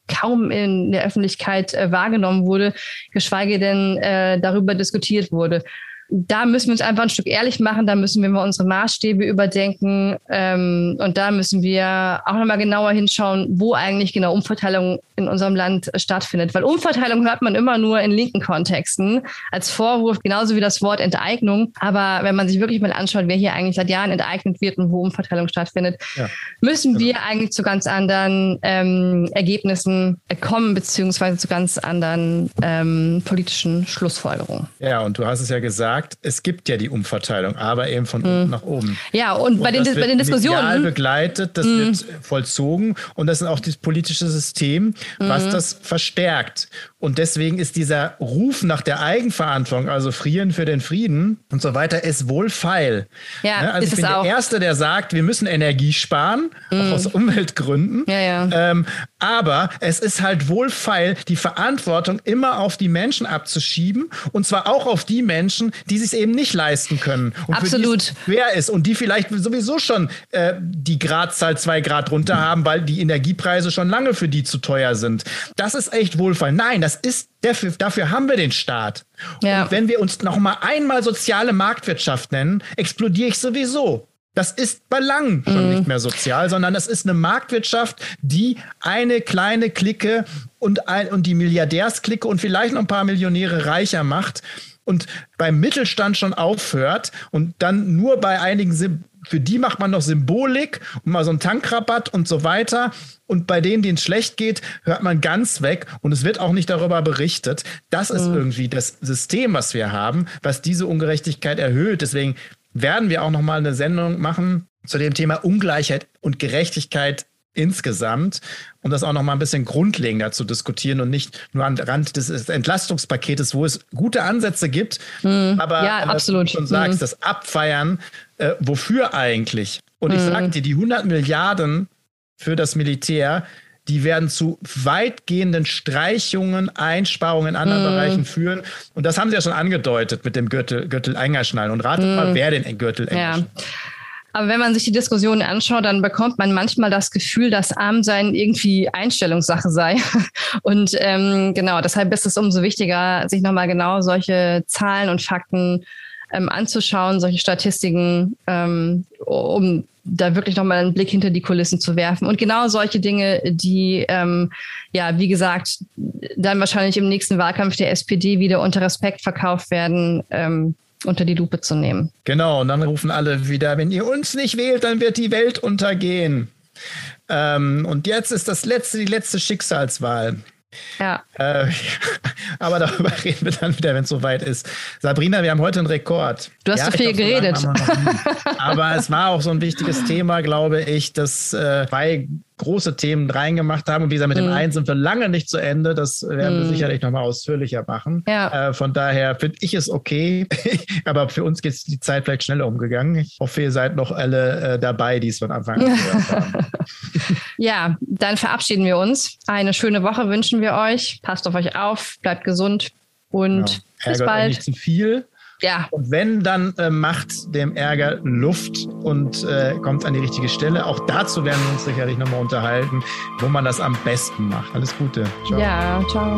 kaum in der Öffentlichkeit äh, wahrgenommen wurde, geschweige denn äh, darüber diskutiert wurde da müssen wir uns einfach ein Stück ehrlich machen, da müssen wir mal unsere Maßstäbe überdenken ähm, und da müssen wir auch nochmal genauer hinschauen, wo eigentlich genau Umverteilung in unserem Land stattfindet. Weil Umverteilung hört man immer nur in linken Kontexten als Vorwurf, genauso wie das Wort Enteignung. Aber wenn man sich wirklich mal anschaut, wer hier eigentlich seit Jahren enteignet wird und wo Umverteilung stattfindet, ja, müssen genau. wir eigentlich zu ganz anderen ähm, Ergebnissen kommen, beziehungsweise zu ganz anderen ähm, politischen Schlussfolgerungen. Ja, und du hast es ja gesagt, gesagt, es gibt ja die Umverteilung, aber eben von unten hm. nach oben. Ja, und, und bei, den, bei den Diskussionen. begleitet, das hm. wird vollzogen und das ist auch das politische System, was hm. das verstärkt. Und deswegen ist dieser Ruf nach der Eigenverantwortung, also Frieren für den Frieden und so weiter, ist wohlfeil. Ja, ne? also ich bin der Erste, der sagt, wir müssen Energie sparen, mhm. auch aus Umweltgründen. Ja, ja. Ähm, aber es ist halt wohlfeil, die Verantwortung immer auf die Menschen abzuschieben und zwar auch auf die Menschen, die sich eben nicht leisten können. Und Absolut. Für die schwer ist und die vielleicht sowieso schon äh, die Gradzahl zwei Grad runter haben, weil die Energiepreise schon lange für die zu teuer sind. Das ist echt wohlfeil. Nein, das ist dafür, dafür haben wir den Staat. Ja. Und wenn wir uns noch mal einmal soziale Marktwirtschaft nennen, explodiere ich sowieso. Das ist bei langem schon mhm. nicht mehr sozial, sondern das ist eine Marktwirtschaft, die eine kleine Clique und, ein, und die Milliardärsklicke und vielleicht noch ein paar Millionäre reicher macht und beim Mittelstand schon aufhört und dann nur bei einigen für die macht man noch Symbolik und mal so einen Tankrabatt und so weiter. Und bei denen, denen es schlecht geht, hört man ganz weg und es wird auch nicht darüber berichtet. Das ist mhm. irgendwie das System, was wir haben, was diese Ungerechtigkeit erhöht. Deswegen werden wir auch noch mal eine Sendung machen zu dem Thema Ungleichheit und Gerechtigkeit insgesamt, um das auch noch mal ein bisschen grundlegender zu diskutieren und nicht nur an Rand des Entlastungspaketes, wo es gute Ansätze gibt, mm, aber ja, absolut. du schon sagst, mm. das Abfeiern, äh, wofür eigentlich? Und mm. ich sage dir, die 100 Milliarden für das Militär, die werden zu weitgehenden Streichungen, Einsparungen in anderen Bereichen führen. Und das haben sie ja schon angedeutet mit dem Gürtel, Gürtel eingeschnallen. Und ratet mal, wer den Gürtel enger ja. Aber wenn man sich die Diskussion anschaut, dann bekommt man manchmal das Gefühl, dass Armsein irgendwie Einstellungssache sei. Und ähm, genau, deshalb ist es umso wichtiger, sich nochmal genau solche Zahlen und Fakten ähm, anzuschauen, solche Statistiken, ähm, um da wirklich nochmal einen Blick hinter die Kulissen zu werfen. Und genau solche Dinge, die, ähm, ja, wie gesagt, dann wahrscheinlich im nächsten Wahlkampf der SPD wieder unter Respekt verkauft werden, ähm, unter die Lupe zu nehmen. Genau, und dann rufen alle wieder, wenn ihr uns nicht wählt, dann wird die Welt untergehen. Ähm, und jetzt ist das letzte, die letzte Schicksalswahl. Ja. Äh, aber darüber reden wir dann wieder, wenn es soweit ist. Sabrina, wir haben heute einen Rekord. Du hast ja, so viel glaub, geredet. So aber es war auch so ein wichtiges Thema, glaube ich, dass äh, zwei große Themen reingemacht haben. Und wie gesagt, mit mm. dem mhm. einen sind wir lange nicht zu Ende. Das werden mm. wir mhm. sicherlich nochmal ausführlicher machen. Ja. Äh, von daher finde ich es okay. aber für uns geht die Zeit vielleicht schneller umgegangen. Ich hoffe, ihr seid noch alle äh, dabei, die es von Anfang an gehört haben. ja, dann verabschieden wir uns. Eine schöne Woche wünschen wir euch. Passt auf euch auf, bleibt gesund und ja. bis bald. Nicht zu viel. Ja. Und wenn, dann äh, macht dem Ärger Luft und äh, kommt an die richtige Stelle. Auch dazu werden wir uns sicherlich nochmal unterhalten, wo man das am besten macht. Alles Gute. Ciao. Ja, ciao.